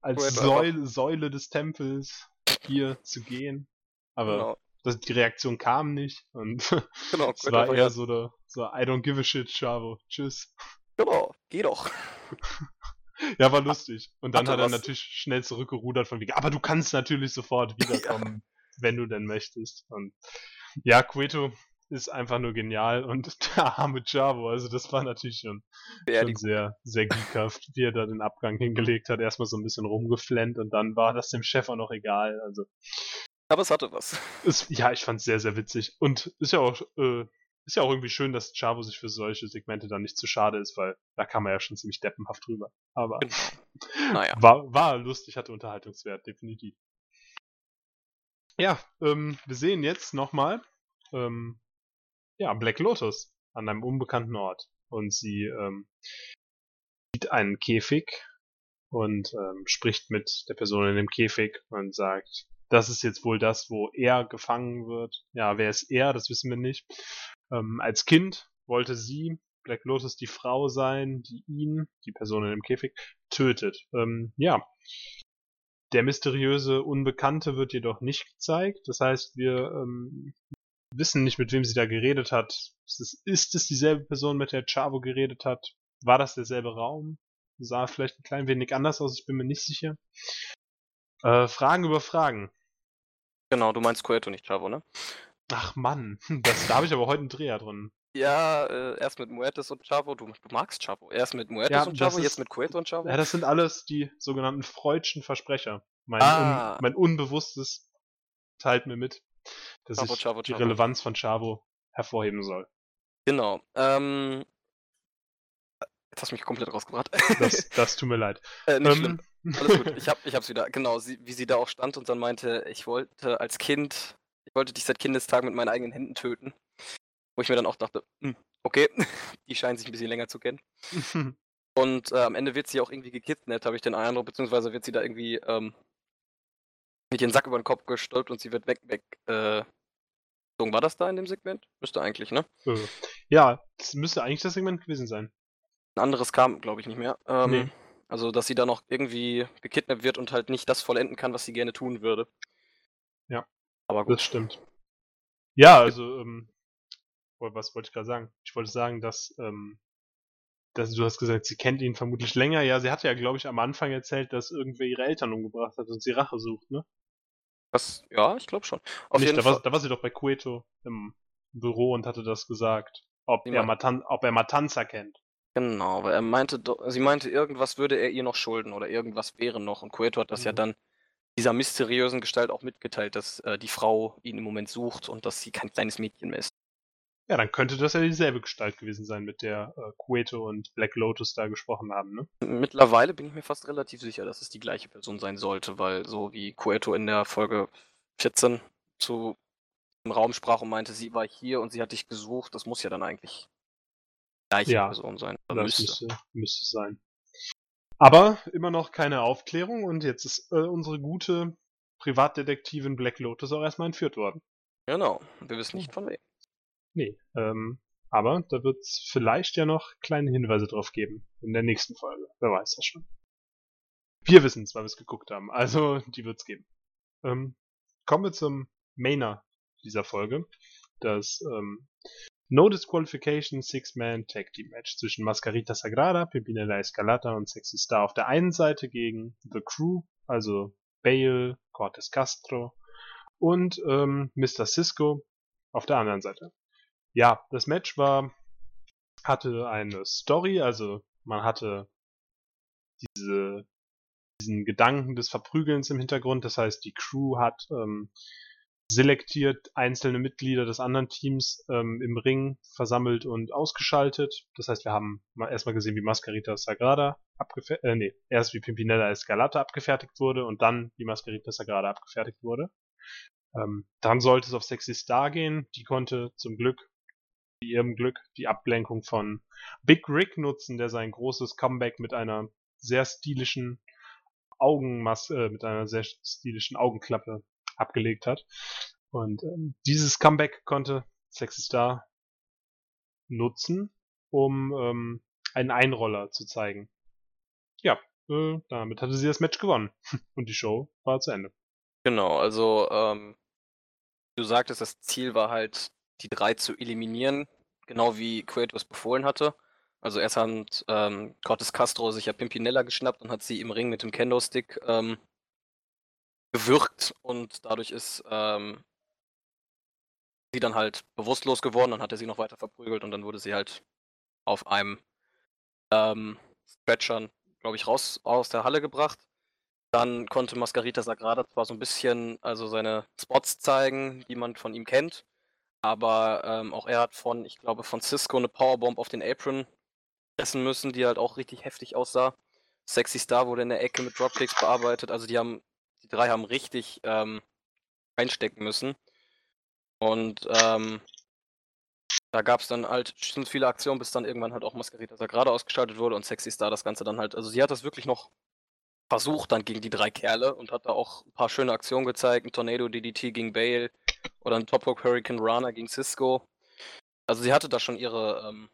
Als Säule, Säule des Tempels hier zu gehen. Aber genau, das, die Reaktion kam nicht und genau, es war eher so, der, so, I don't give a shit, Chavo. Tschüss. genau, geh doch. Ja, war lustig. Und dann hat er was. natürlich schnell zurückgerudert von wegen, aber du kannst natürlich sofort wiederkommen, wenn du denn möchtest. Und ja, Cueto ist einfach nur genial und der arme Chavo, also das war natürlich schon, schon sehr, sehr geekhaft, wie er da den Abgang hingelegt hat. Erstmal so ein bisschen rumgeflennt und dann war das dem Chef auch noch egal. Also Aber es hatte was. ist, ja, ich fand's sehr, sehr witzig. Und ist ja auch, äh, ist ja auch irgendwie schön, dass Chavo sich für solche Segmente dann nicht zu schade ist, weil da kam er ja schon ziemlich deppenhaft drüber. Aber Genau. Naja. war, war lustig, hatte Unterhaltungswert, definitiv. Ja, ähm, wir sehen jetzt nochmal, ähm, ja, Black Lotus an einem unbekannten Ort. Und sie ähm, sieht einen Käfig und ähm, spricht mit der Person in dem Käfig und sagt, das ist jetzt wohl das, wo er gefangen wird. Ja, wer ist er? Das wissen wir nicht. Ähm, als Kind wollte sie, Black Lotus, die Frau sein, die ihn, die Person in dem Käfig, tötet. Ähm, ja. Der mysteriöse Unbekannte wird jedoch nicht gezeigt. Das heißt, wir ähm, wissen nicht, mit wem sie da geredet hat. Ist es, ist es dieselbe Person, mit der Chavo geredet hat? War das derselbe Raum? Sah vielleicht ein klein wenig anders aus, ich bin mir nicht sicher. Äh, Fragen über Fragen. Genau, du meinst Cueto, nicht Chavo, ne? Ach Mann, das, da habe ich aber heute einen Dreher drin. Ja, äh, erst mit Muertes und Chavo. Du, du magst Chavo. Erst mit Muertes Ja, und Chavo, jetzt ist- mit Cueto und Chavo. Ja, das sind alles die sogenannten Freudschen Versprecher. Mein, Ah. un, mein Unbewusstes teilt mir mit, dass Chavo, ich Chavo, die Chavo. Relevanz von Chavo hervorheben soll. Genau. Ähm, jetzt hast du mich komplett rausgebracht. Das, das tut mir leid. äh, nicht schlimm. Ähm, Alles gut. Ich, hab, ich hab's wieder. Genau, sie, wie sie da auch stand und dann meinte, ich wollte als Kind, ich wollte dich seit Kindestagen mit meinen eigenen Händen töten. Wo ich mir dann auch dachte, hm, okay, die scheinen sich ein bisschen länger zu kennen. Und äh, am Ende wird sie auch irgendwie gekidnappt, habe ich den Eindruck, beziehungsweise wird sie da irgendwie ähm, mit ihren Sack über den Kopf gestülpt und sie wird weg, weg, äh. War das da in dem Segment? Müsste eigentlich, ne? Ja, das müsste eigentlich das Segment gewesen sein. Ein anderes kam, glaube ich, nicht mehr. Ähm, Nee. Also, dass sie da noch irgendwie gekidnappt wird und halt nicht das vollenden kann, was sie gerne tun würde. Ja. Aber gut. Das stimmt. Ja, also, ähm, was wollte ich gerade sagen? Ich wollte sagen, dass ähm, das, du hast gesagt, sie kennt ihn vermutlich länger. Ja, sie hatte ja, glaube ich, am Anfang erzählt, dass irgendwer ihre Eltern umgebracht hat und sie Rache sucht, ne? Was? Ja, ich glaube schon. Auf Nicht, jeden da, Fall. war, da war sie doch bei Cueto im Büro und hatte das gesagt. Ob Sie er, Matan ob er Matanza kennt. Genau, weil er meinte, sie meinte, irgendwas würde er ihr noch schulden oder irgendwas wäre noch. Und Cueto hat das ja Mhm. dann dieser mysteriösen Gestalt auch mitgeteilt, dass äh, die Frau ihn im Moment sucht und dass sie kein kleines Mädchen mehr ist. Ja, dann könnte das ja dieselbe Gestalt gewesen sein, mit der äh, Cueto und Black Lotus da gesprochen haben, ne? Mittlerweile bin ich mir fast relativ sicher, dass es die gleiche Person sein sollte, weil so wie Cueto in der Folge 14 zu im Raum sprach und meinte, sie war hier und sie hat dich gesucht, das muss ja dann eigentlich die gleiche Ja, Person sein. Oder Das müsste. müsste, müsste sein. Aber immer noch keine Aufklärung und jetzt ist äh, unsere gute Privatdetektivin Black Lotus auch erstmal entführt worden. Genau, wir wissen nicht von wem. Nee, ähm, aber da wird es vielleicht ja noch kleine Hinweise drauf geben in der nächsten Folge. Wer weiß das schon. Wir wissen es, weil wir es geguckt haben. Also, die wird es geben. Ähm, kommen wir zum Mainer dieser Folge. Das ähm, No Disqualification Six-Man Tag Team Match zwischen Mascarita Sagrada, Pimpinella Escalata und Sexy Star auf der einen Seite gegen The Crew, also Bale, Cortes Castro und ähm, Mr. Cisco auf der anderen Seite. Ja, das Match war, hatte eine Story, also man hatte diese, diesen Gedanken des Verprügelns im Hintergrund, das heißt, die Crew hat ähm, selektiert einzelne Mitglieder des anderen Teams ähm, im Ring versammelt und ausgeschaltet. Das heißt, wir haben mal erstmal gesehen, wie Mascarita Sagrada abgefertigt, äh, nee, erst wie Pimpinella Escalata abgefertigt wurde und dann wie Mascarita Sagrada abgefertigt wurde. Ähm, dann sollte es auf Sexy Star gehen. Die konnte zum Glück, wie ihrem Glück, die Ablenkung von Big Rick nutzen, der sein großes Comeback mit einer sehr stilischen Augenmaske, äh, mit einer sehr stilischen Augenklappe abgelegt hat. Und ähm, dieses Comeback konnte Sexy Star nutzen, um ähm, einen Einroller zu zeigen. Ja, äh, damit hatte sie das Match gewonnen. Und die Show war zu Ende. Genau, also ähm, du sagtest, das Ziel war halt, die drei zu eliminieren, genau wie Cueto es befohlen hatte. Also erst hat ähm, Cortes Castro sich ja Pimpinella geschnappt und hat sie im Ring mit dem Kendo-Stick ähm, gewürgt und dadurch ist ähm, sie dann halt bewusstlos geworden, dann hat er sie noch weiter verprügelt und dann wurde sie halt auf einem ähm, Stretchern, glaube ich, raus aus der Halle gebracht. Dann konnte Mascarita Sagrada zwar so ein bisschen also seine Spots zeigen, die man von ihm kennt, aber ähm, auch er hat von, ich glaube, von Cisco eine Powerbomb auf den Apron essen müssen, die halt auch richtig heftig aussah. Sexy Star wurde in der Ecke mit Dropkicks bearbeitet, also die haben, die drei haben richtig ähm, einstecken müssen. Und ähm, da gab es dann halt schon viele Aktionen, bis dann irgendwann halt auch Mascarita Sagrada ausgeschaltet wurde und Sexy Star das Ganze dann halt, also sie hat das wirklich noch versucht dann gegen die drei Kerle und hat da auch ein paar schöne Aktionen gezeigt. Ein Tornado DDT gegen Bale oder ein Top Rope Hurricane Rana gegen Cisco. Also sie hatte da schon ihre, ähm,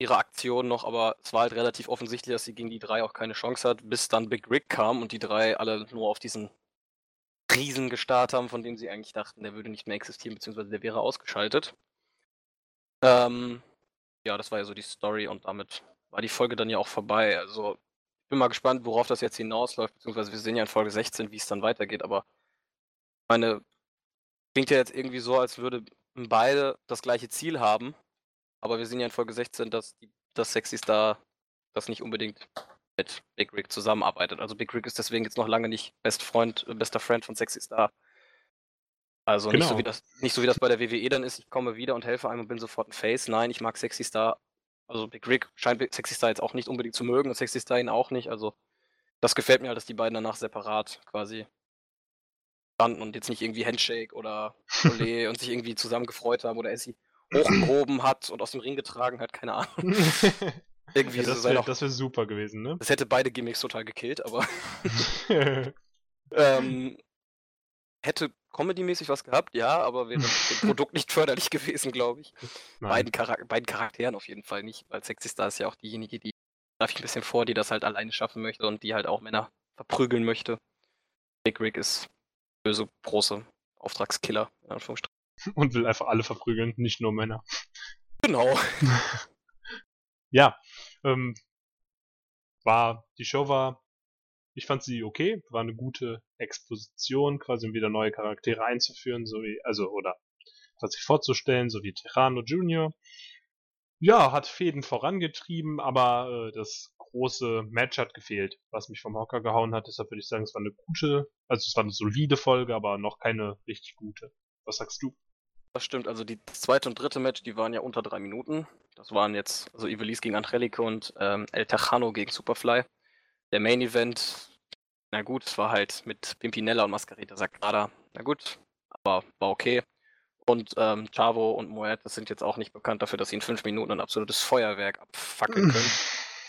ihre Aktion noch, aber es war halt relativ offensichtlich, dass sie gegen die drei auch keine Chance hat, bis dann Big Rick kam und die drei alle nur auf diesen Riesen gestarrt haben, von dem sie eigentlich dachten, der würde nicht mehr existieren, beziehungsweise der wäre ausgeschaltet. Ähm, ja, das war ja so die Story und damit war die Folge dann ja auch vorbei. Also ich bin mal gespannt, worauf das jetzt hinausläuft, beziehungsweise wir sehen ja in Folge 16, wie es dann weitergeht, aber meine, klingt ja jetzt irgendwie so, als würden beide das gleiche Ziel haben, aber wir sehen ja in Folge 16, dass, die, dass Sexy Star das nicht unbedingt mit Big Rick zusammenarbeitet. Also Big Rick ist deswegen jetzt noch lange nicht Best Freund, äh, bester Friend von Sexy Star. Also nicht, so Genau. wie das, nicht so wie das bei der WWE dann ist, ich komme wieder und helfe einem und bin sofort ein Face. Nein, ich mag Sexy Star. Also Big Rick scheint Sexy Star jetzt auch nicht unbedingt zu mögen und Sexy Star ihn auch nicht. Also das gefällt mir halt, dass die beiden danach separat quasi standen und jetzt nicht irgendwie Handshake oder Olé und sich irgendwie zusammen gefreut haben oder er sie hochgehoben hat und aus dem Ring getragen hat, keine Ahnung. Irgendwie ja, das wäre das wär super gewesen, ne? das hätte beide Gimmicks total gekillt, aber ähm, hätte Comedy-mäßig was gehabt, ja, aber wäre dem Produkt nicht förderlich gewesen, glaube ich. Beiden, Charak beiden Charakteren auf jeden Fall nicht, weil Sexy Star ist ja auch diejenige, die, darf ich ein bisschen vor, die das halt alleine schaffen möchte und die halt auch Männer verprügeln möchte. Big Rick ist böse, große Auftragskiller, in Anführungsstrichen. Und will einfach alle verprügeln, nicht nur Männer. Genau. Ja, Ähm, war, die Show war, ich fand sie okay, war eine gute Exposition, quasi um wieder neue Charaktere einzuführen, so wie, also, oder sich vorzustellen, so wie Terrano Jr. Ja, hat Fäden vorangetrieben, aber äh, das große Match hat gefehlt, was mich vom Hocker gehauen hat. Deshalb würde ich sagen, es war eine gute, also es war eine solide Folge, aber noch keine richtig gute. Was sagst du? Das stimmt, also die zweite und dritte Match, die waren ja unter drei Minuten. Das waren jetzt, also Ivelisse gegen Angelico und ähm, El Tejano gegen Superfly. Der Main Event, na gut, es war halt mit Pimpinella und Mascarita Sagrada. Na gut, aber war okay. Und ähm, Chavo und Moet, das sind jetzt auch nicht bekannt dafür, dass sie in fünf Minuten ein absolutes Feuerwerk abfackeln können.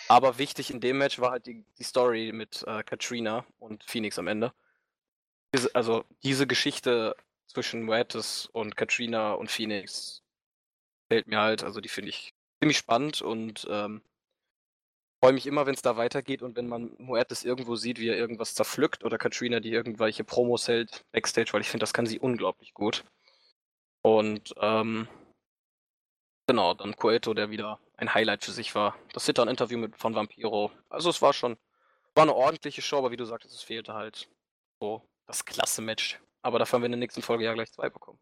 Aber wichtig in dem Match war halt die, die Story mit äh, Katrina und Phoenix am Ende. Also diese Geschichte zwischen Moetis und Katrina und Phoenix fällt mir halt, also die finde ich ziemlich spannend und ähm, freue mich immer, wenn es da weitergeht und wenn man Moetis irgendwo sieht, wie er irgendwas zerpflückt oder Katrina, die irgendwelche Promos hält backstage, weil ich finde, das kann sie unglaublich gut. Und ähm, genau, dann Coeto, der wieder ein Highlight für sich war. Das Sit-Down-Interview von Vampiro. Also es war schon, war eine ordentliche Show, aber wie du sagtest, es fehlte halt so das klasse Match. Aber dafür haben wir in der nächsten Folge ja gleich zwei bekommen.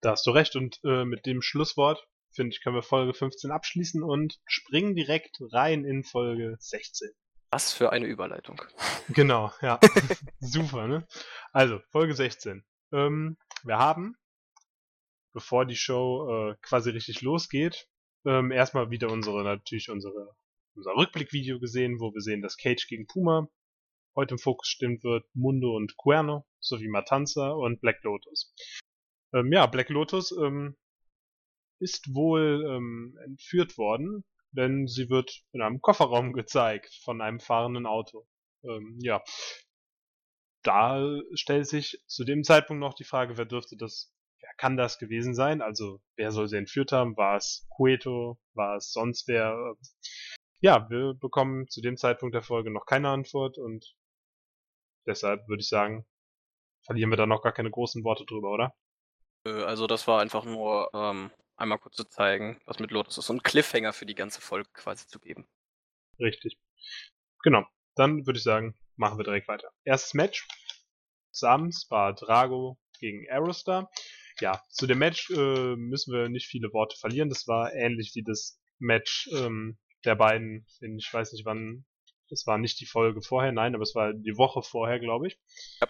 Da hast du recht und äh, mit dem Schlusswort, finde ich, können wir Folge 15 abschließen und springen direkt rein in Folge 16. Was für eine Überleitung. Genau, ja. Super, ne? Also, Folge 16. Ähm, wir haben bevor die Show äh, quasi richtig losgeht, ähm, erstmal wieder unsere, natürlich unsere, unser Rückblickvideo gesehen, wo wir sehen, dass Cage gegen Puma heute im Fokus stimmt wird, Mundo und Cuerno, sowie Matanza und Black Lotus. Ähm, ja, Black Lotus ähm, ist wohl ähm, entführt worden, denn sie wird in einem Kofferraum gezeigt von einem fahrenden Auto. Ähm, ja, da stellt sich zu dem Zeitpunkt noch die Frage, wer dürfte das wer kann das gewesen sein? Also, wer soll sie entführt haben? War es Cueto? War es sonst wer? Ja, wir bekommen zu dem Zeitpunkt der Folge noch keine Antwort und deshalb würde ich sagen, verlieren wir da noch gar keine großen Worte drüber, oder? Also das war einfach nur ähm, einmal kurz zu zeigen, was mit Lotus ist und Cliffhanger für die ganze Folge quasi zu geben. Richtig. Genau. Dann würde ich sagen, machen wir direkt weiter. Erstes Match des Abends war Drago gegen Aerostar ja, zu dem Match äh, müssen wir nicht viele Worte verlieren. Das war ähnlich wie das Match ähm, der beiden in, ich weiß nicht wann, das war nicht die Folge vorher, nein, aber es war die Woche vorher, glaube ich. Ja.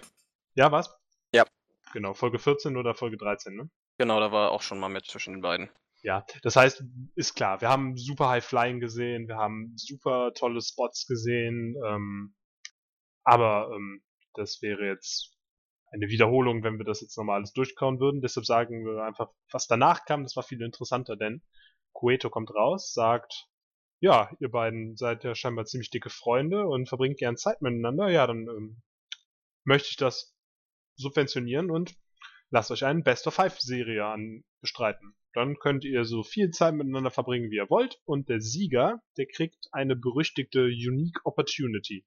Ja, was? Ja. Genau, Folge 14 oder Folge 13, ne? Genau, da war auch schon mal Match zwischen den beiden. Ja, das heißt, ist klar, wir haben super High Flying gesehen, wir haben super tolle Spots gesehen, ähm, aber ähm, das wäre jetzt eine Wiederholung, wenn wir das jetzt nochmal alles durchkauen würden. Deshalb sagen wir einfach, was danach kam, das war viel interessanter, denn Cueto kommt raus, sagt, ja, ihr beiden seid ja scheinbar ziemlich dicke Freunde und verbringt gern Zeit miteinander. Ja, dann ähm, möchte ich das subventionieren und lasst euch eine Best of Five Serie an bestreiten. Dann könnt ihr so viel Zeit miteinander verbringen, wie ihr wollt und der Sieger, der kriegt eine berüchtigte Unique Opportunity.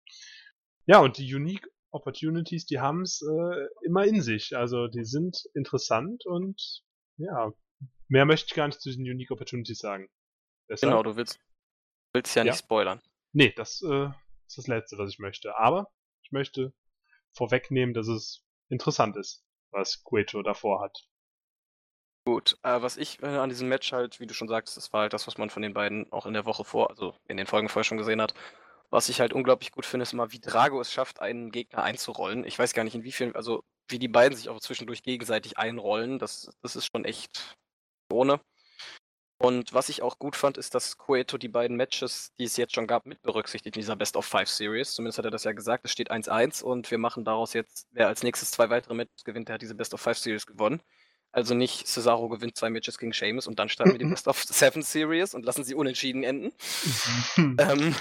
Ja, und die Unique Opportunities, die haben es äh, immer in sich. Also die sind interessant und ja, mehr möchte ich gar nicht zu diesen Unique Opportunities sagen. Deshalb, genau, du willst, willst ja, ja nicht spoilern. Nee, das äh, ist das Letzte, was ich möchte. Aber ich möchte vorwegnehmen, dass es interessant ist, was Gueto davor hat. Gut, äh, was ich äh, an diesem Match halt, wie du schon sagst, das war halt das, was man von den beiden auch in der Woche vor, also in den Folgen vorher schon gesehen hat. Was ich halt unglaublich gut finde, ist immer, wie Drago es schafft, einen Gegner einzurollen. Ich weiß gar nicht, in wie vielen, also wie die beiden sich auch zwischendurch gegenseitig einrollen. Das, das ist schon echt ohne. Und was ich auch gut fand, ist, dass Cueto die beiden Matches, die es jetzt schon gab, mit berücksichtigt in dieser Best of Five Series. Zumindest hat er das ja gesagt. Es steht 1-1 und wir machen daraus jetzt, wer als nächstes zwei weitere Matches gewinnt, der hat diese Best of Five Series gewonnen. Also nicht Cesaro gewinnt zwei Matches gegen Sheamus und dann starten wir die Best of Seven Series und lassen sie unentschieden enden. ähm,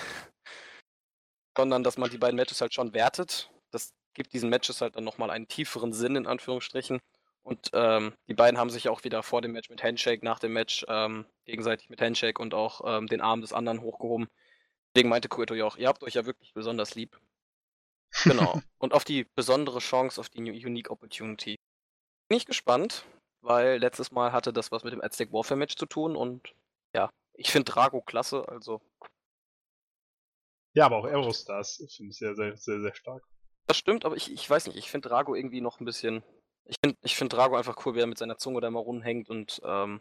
sondern dass man die beiden Matches halt schon wertet. Das gibt diesen Matches halt dann nochmal einen tieferen Sinn, in Anführungsstrichen. Und ähm, die beiden haben sich auch wieder vor dem Match mit Handshake, nach dem Match ähm, gegenseitig mit Handshake und auch ähm, den Arm des anderen hochgehoben. Deswegen meinte Kueto ja auch, ihr habt euch ja wirklich besonders lieb. Genau. und auf die besondere Chance, auf die Unique Opportunity. Bin ich gespannt, weil letztes Mal hatte das was mit dem Aztec Warfare Match zu tun und ja, ich finde Drago klasse, also Ja, aber auch Aerostars finde ich sehr, sehr, sehr, sehr stark. Das stimmt, aber ich, ich weiß nicht, ich finde Drago irgendwie noch ein bisschen. Ich finde ich find Drago einfach cool, wie er mit seiner Zunge da mal rumhängt und ähm,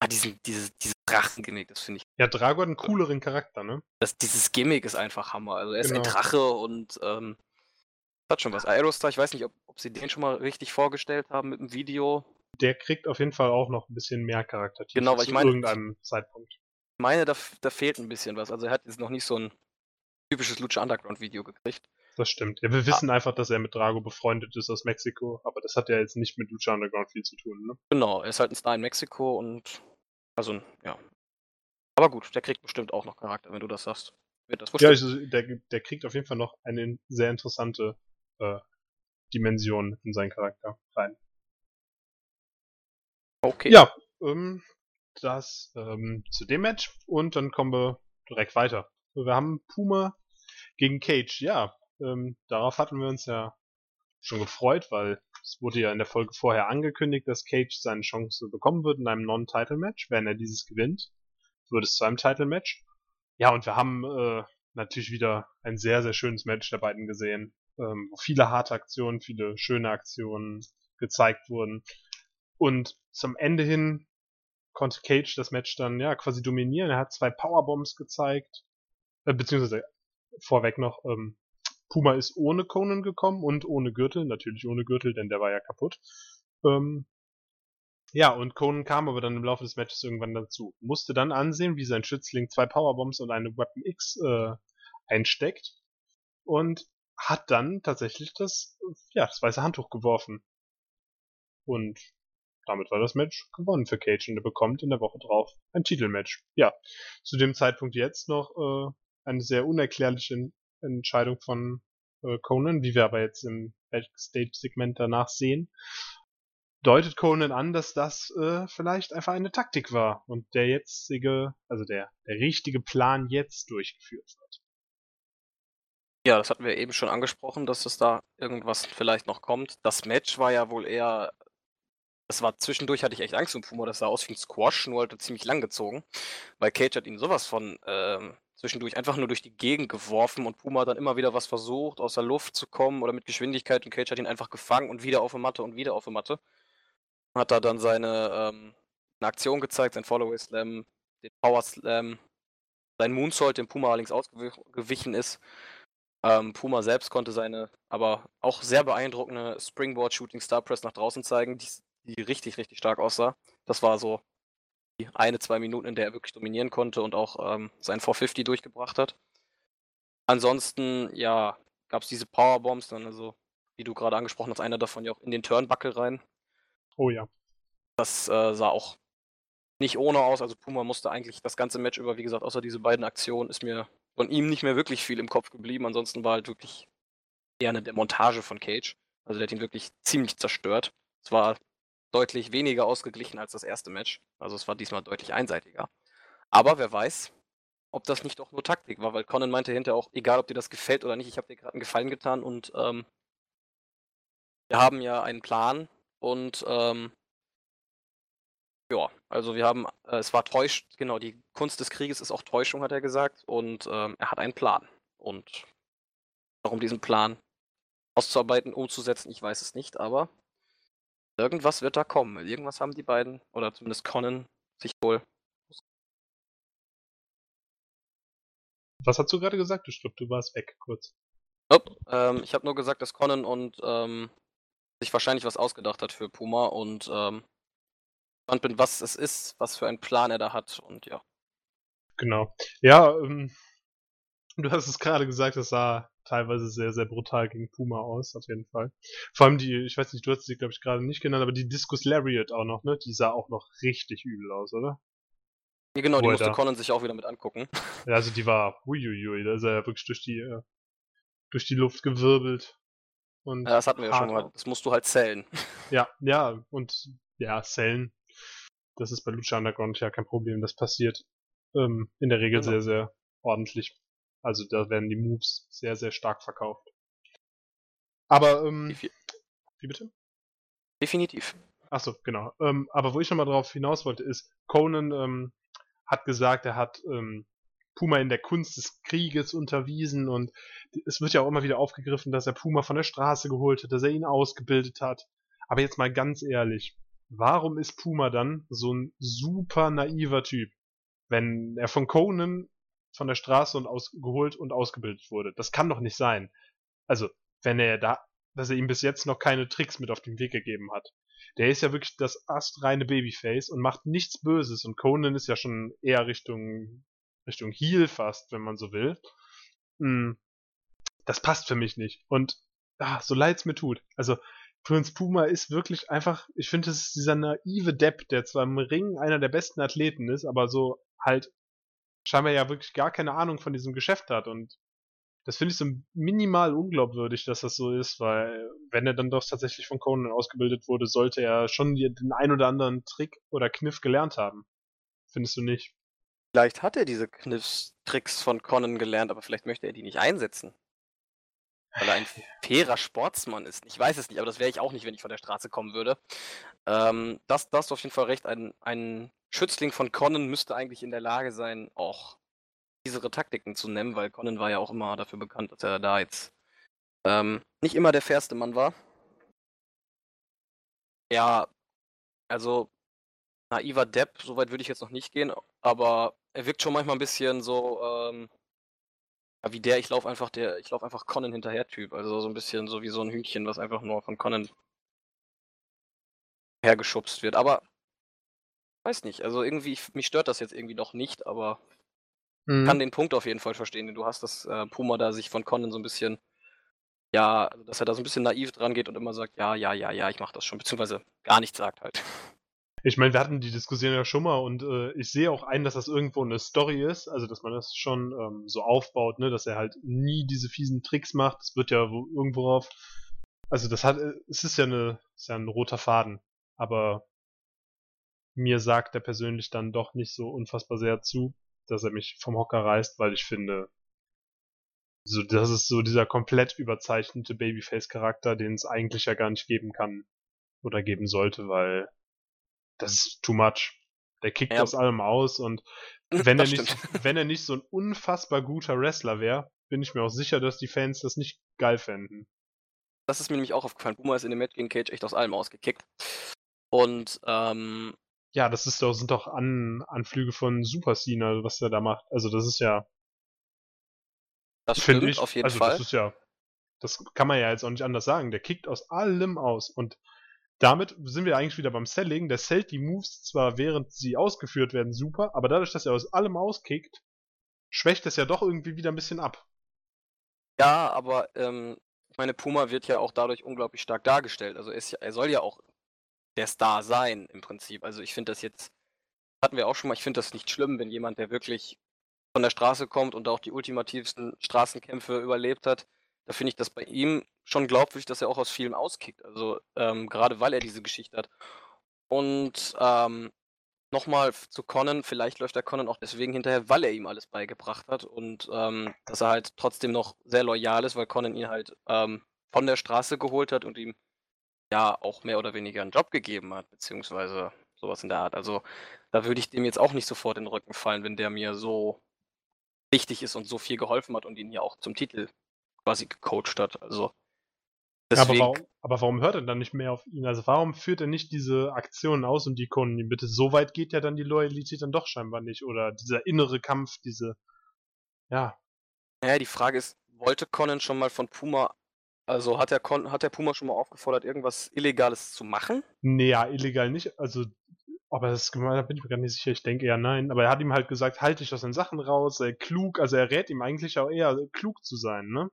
ah, diesen, dieses, dieses Drachengimmick, das finde ich. Ja, Drago hat einen cooleren Charakter, ne? Das, dieses Gimmick ist einfach Hammer. Also er ist Genau. ein Drache und ähm, hat schon was. Aerostar, ich weiß nicht, ob, ob sie den schon mal richtig vorgestellt haben mit dem Video. Der kriegt auf jeden Fall auch noch ein bisschen mehr Charakter. Genau, weil ich meine- irgendeinem Zeitpunkt. Ich meine, da, da fehlt ein bisschen was. Also er hat jetzt noch nicht so ein typisches Lucha Underground Video gekriegt. Das stimmt. Ja, wir wissen einfach, dass er mit Drago befreundet ist aus Mexiko, aber das hat ja jetzt nicht mit Lucha Underground viel zu tun, ne? Genau, er ist halt ein Star in Mexiko und also ja. Aber gut, der kriegt bestimmt auch noch Charakter, wenn du das sagst. Wird das Ja, also, der, der kriegt auf jeden Fall noch eine sehr interessante äh, Dimension in seinen Charakter rein. okay. Ja, ähm, das ähm, zu dem Match und dann kommen wir direkt weiter. Wir haben Puma gegen Cage. Ja, ähm, darauf hatten wir uns ja schon gefreut, weil es wurde ja in der Folge vorher angekündigt, dass Cage seine Chance bekommen wird in einem Non-Title-Match. Wenn er dieses gewinnt, wird es zu einem Title-Match. Ja, und wir haben äh, natürlich wieder ein sehr, sehr schönes Match der beiden gesehen, ähm, wo viele harte Aktionen, viele schöne Aktionen gezeigt wurden. Und zum Ende hin konnte Cage das Match dann ja quasi dominieren. Er hat zwei Powerbombs gezeigt, äh, beziehungsweise vorweg noch, ähm, Puma ist ohne Conan gekommen und ohne Gürtel, natürlich ohne Gürtel, denn der war ja kaputt. Ähm, ja, und Conan kam aber dann im Laufe des Matches irgendwann dazu. Musste dann ansehen, wie sein Schützling zwei Powerbombs und eine Weapon X äh, einsteckt und hat dann tatsächlich das, ja, das weiße Handtuch geworfen. Und damit war das Match gewonnen für Cage und er bekommt in der Woche drauf ein Titelmatch. Ja, zu dem Zeitpunkt jetzt noch äh, eine sehr unerklärliche Entscheidung von äh, Conan, wie wir aber jetzt im Backstage-Segment danach sehen, deutet Conan an, dass das äh, vielleicht einfach eine Taktik war und der jetzige, also der, der richtige Plan jetzt durchgeführt wird. Ja, das hatten wir eben schon angesprochen, dass es da irgendwas vielleicht noch kommt. Das Match war ja wohl eher. Das war zwischendurch, hatte ich echt Angst um Puma, das sah aus wie ein Squash, nur halt ziemlich lang gezogen. Weil Cage hat ihn sowas von ähm, zwischendurch einfach nur durch die Gegend geworfen und Puma hat dann immer wieder was versucht, aus der Luft zu kommen oder mit Geschwindigkeit und Cage hat ihn einfach gefangen und wieder auf der Matte und wieder auf der Matte. Hat da dann seine ähm, eine Aktion gezeigt, sein Follow Slam, den Power Slam, sein Moonsault, dem Puma allerdings ausgewichen ist. Ähm, Puma selbst konnte seine aber auch sehr beeindruckende Springboard Shooting Star Press nach draußen zeigen, die, die richtig, richtig stark aussah. Das war so eine, zwei Minuten, in der er wirklich dominieren konnte und auch ähm, sein 450 durchgebracht hat. Ansonsten, ja, gab es diese Powerbombs, dann also, wie du gerade angesprochen hast, einer davon ja auch in den Turnbuckle rein. Oh ja. Das äh, sah auch nicht ohne aus. Also Puma musste eigentlich das ganze Match über, wie gesagt, außer diese beiden Aktionen, ist mir von ihm nicht mehr wirklich viel im Kopf geblieben. Ansonsten war halt wirklich eher eine Demontage von Cage. Also der hat ihn wirklich ziemlich zerstört. Es war deutlich weniger ausgeglichen als das erste Match. Also es war diesmal deutlich einseitiger. Aber wer weiß, ob das nicht doch nur Taktik war, weil Conan meinte hinterher auch, egal ob dir das gefällt oder nicht, ich habe dir gerade einen Gefallen getan und ähm, wir haben ja einen Plan und ähm, ja, also wir haben, äh, es war täuscht, genau, die Kunst des Krieges ist auch Täuschung, hat er gesagt, und ähm, er hat einen Plan. Und warum diesen Plan auszuarbeiten, umzusetzen, ich weiß es nicht, aber irgendwas wird da kommen. Irgendwas haben die beiden, oder zumindest Conan, sich wohl. Was hast du gerade gesagt? Ich glaube, du warst weg kurz. Nope, ähm, ich habe nur gesagt, dass Conan und ähm, sich wahrscheinlich was ausgedacht hat für Puma und ähm, gespannt bin, was es ist, was für einen Plan er da hat und ja. Genau. Ja, ähm, du hast es gerade gesagt, es sah teilweise sehr, sehr brutal gegen Puma aus, auf jeden Fall. Vor allem die, ich weiß nicht, du hast sie, glaube ich, gerade nicht genannt, aber die Discus Lariat auch noch, ne? Die sah auch noch richtig übel aus, oder? Ja, genau, die Wo er musste da- Conan sich auch wieder mit angucken. Ja, also die war, uiuiui, da ist er ja wirklich durch die, äh, durch die Luft gewirbelt. Und Ja, das hatten wir ja schon mal. Das musst du halt zählen. Ja, ja, und ja, Sellen. Das ist bei Lucha Underground ja kein Problem, das passiert ähm, in der Regel Genau. sehr, sehr ordentlich. Also da werden die Moves sehr, sehr stark verkauft. Aber, ähm, Defi- wie bitte? Definitiv. Achso, genau. Ähm, aber wo ich nochmal drauf hinaus wollte, ist, Conan ähm, hat gesagt, er hat ähm, Puma in der Kunst des Krieges unterwiesen und es wird ja auch immer wieder aufgegriffen, dass er Puma von der Straße geholt hat, dass er ihn ausgebildet hat. Aber jetzt mal ganz ehrlich, warum ist Puma dann so ein super naiver Typ, wenn er von Conan von der Straße und aus, geholt und ausgebildet wurde? Das kann doch nicht sein. Also, wenn er da, dass er ihm bis jetzt noch keine Tricks mit auf den Weg gegeben hat. Der ist ja wirklich das astreine Babyface und macht nichts Böses und Conan ist ja schon eher Richtung Richtung Heel fast, wenn man so will. Hm, das passt für mich nicht. Und ah, so leid's mir tut. Also Prince Puma ist wirklich einfach, ich finde, es ist dieser naive Depp, der zwar im Ring einer der besten Athleten ist, aber so halt scheinbar ja wirklich gar keine Ahnung von diesem Geschäft hat und das finde ich so minimal unglaubwürdig, dass das so ist, weil wenn er dann doch tatsächlich von Conan ausgebildet wurde, sollte er schon den ein oder anderen Trick oder Kniff gelernt haben. Findest du nicht? Vielleicht hat er diese Kniffs, Tricks von Conan gelernt, aber vielleicht möchte er die nicht einsetzen. Weil er ein fairer Sportsmann ist. Ich weiß es nicht, aber das wäre ich auch nicht, wenn ich von der Straße kommen würde. Ähm, das, das ist auf jeden Fall recht. Ein, ein Schützling von Conan müsste eigentlich in der Lage sein, auch diese Taktiken zu nehmen, weil Conan war ja auch immer dafür bekannt, dass er da jetzt ähm, nicht immer der fairste Mann war. Ja, also naiver Depp, soweit würde ich jetzt noch nicht gehen, aber er wirkt schon manchmal ein bisschen so, ähm, wie der, ich laufe einfach der, ich laufe einfach Conan hinterher Typ. Also so ein bisschen so wie so ein Hühnchen, was einfach nur von Conan hergeschubst wird. Aber weiß nicht, also irgendwie, mich stört das jetzt irgendwie noch nicht, aber mhm. kann den Punkt auf jeden Fall verstehen, den du hast, dass äh, Puma da sich von Conan so ein bisschen, ja, also dass er da so ein bisschen naiv dran geht und immer sagt, ja, ja, ja, ja, ich mach das schon, beziehungsweise gar nichts sagt halt. Ich meine, wir hatten die Diskussion ja schon mal und äh, ich sehe auch ein, dass das irgendwo eine Story ist, also dass man das schon ähm, so aufbaut, ne, dass er halt nie diese fiesen Tricks macht. Es wird ja irgendwo auf. Also das hat, äh, es ist ja eine, ist ja ein roter Faden, aber mir sagt er persönlich dann doch nicht so unfassbar sehr zu, dass er mich vom Hocker reißt, weil ich finde, so das ist so dieser komplett überzeichnete Babyface-Charakter, den es eigentlich ja gar nicht geben kann oder geben sollte, weil das ist too much. Der kickt ja. aus allem aus und wenn er nicht, wenn er nicht so ein unfassbar guter Wrestler wäre, bin ich mir auch sicher, dass die Fans das nicht geil fänden. Das ist mir nämlich auch aufgefallen. Boomer ist in dem Match gegen Cage echt aus allem ausgekickt. Und, ähm, Ja, das ist doch, sind doch An Anflüge von Super Cena, was er da macht. Also das ist ja. Das stimmt ich, auf jeden also Fall. Das ist ja. Das kann man ja jetzt auch nicht anders sagen. Der kickt aus allem aus. Und damit sind wir eigentlich wieder beim Selling. Der sellt die Moves zwar während sie ausgeführt werden super, aber dadurch, dass er aus allem auskickt, schwächt es ja doch irgendwie wieder ein bisschen ab. Ja, aber ähm, ich meine, Puma wird ja auch dadurch unglaublich stark dargestellt. Also er, ja, er soll ja auch der Star sein im Prinzip. Also ich finde das jetzt, hatten wir auch schon mal, ich finde das nicht schlimm, wenn jemand, der wirklich von der Straße kommt und auch die ultimativsten Straßenkämpfe überlebt hat, da finde ich das bei ihm schon glaubwürdig, dass er auch aus vielem auskickt. Also ähm, gerade weil er diese Geschichte hat. Und ähm, nochmal zu Conan, vielleicht läuft der Conan auch deswegen hinterher, weil er ihm alles beigebracht hat und ähm, dass er halt trotzdem noch sehr loyal ist, weil Conan ihn halt ähm, von der Straße geholt hat und ihm ja auch mehr oder weniger einen Job gegeben hat, beziehungsweise sowas in der Art. Also da würde ich dem jetzt auch nicht sofort in den Rücken fallen, wenn der mir so wichtig ist und so viel geholfen hat und ihn ja auch zum Titel quasi gecoacht hat. Also deswegen... aber, warum, aber warum hört er dann nicht mehr auf ihn? Also warum führt er nicht diese Aktionen aus und die Kunden ihm bitte? So weit geht ja dann die Loyalität dann doch scheinbar nicht. Oder dieser innere Kampf, diese. Ja. Naja, die Frage ist, wollte Conan schon mal von Puma also hat der, Con hat der Puma schon mal aufgefordert, irgendwas Illegales zu machen? Nee, ja, illegal nicht. Also, aber das da bin ich mir gar nicht sicher. Ich denke eher nein. Aber er hat ihm halt gesagt, halte dich aus den Sachen raus, sei klug. Also er rät ihm eigentlich auch eher klug zu sein, ne?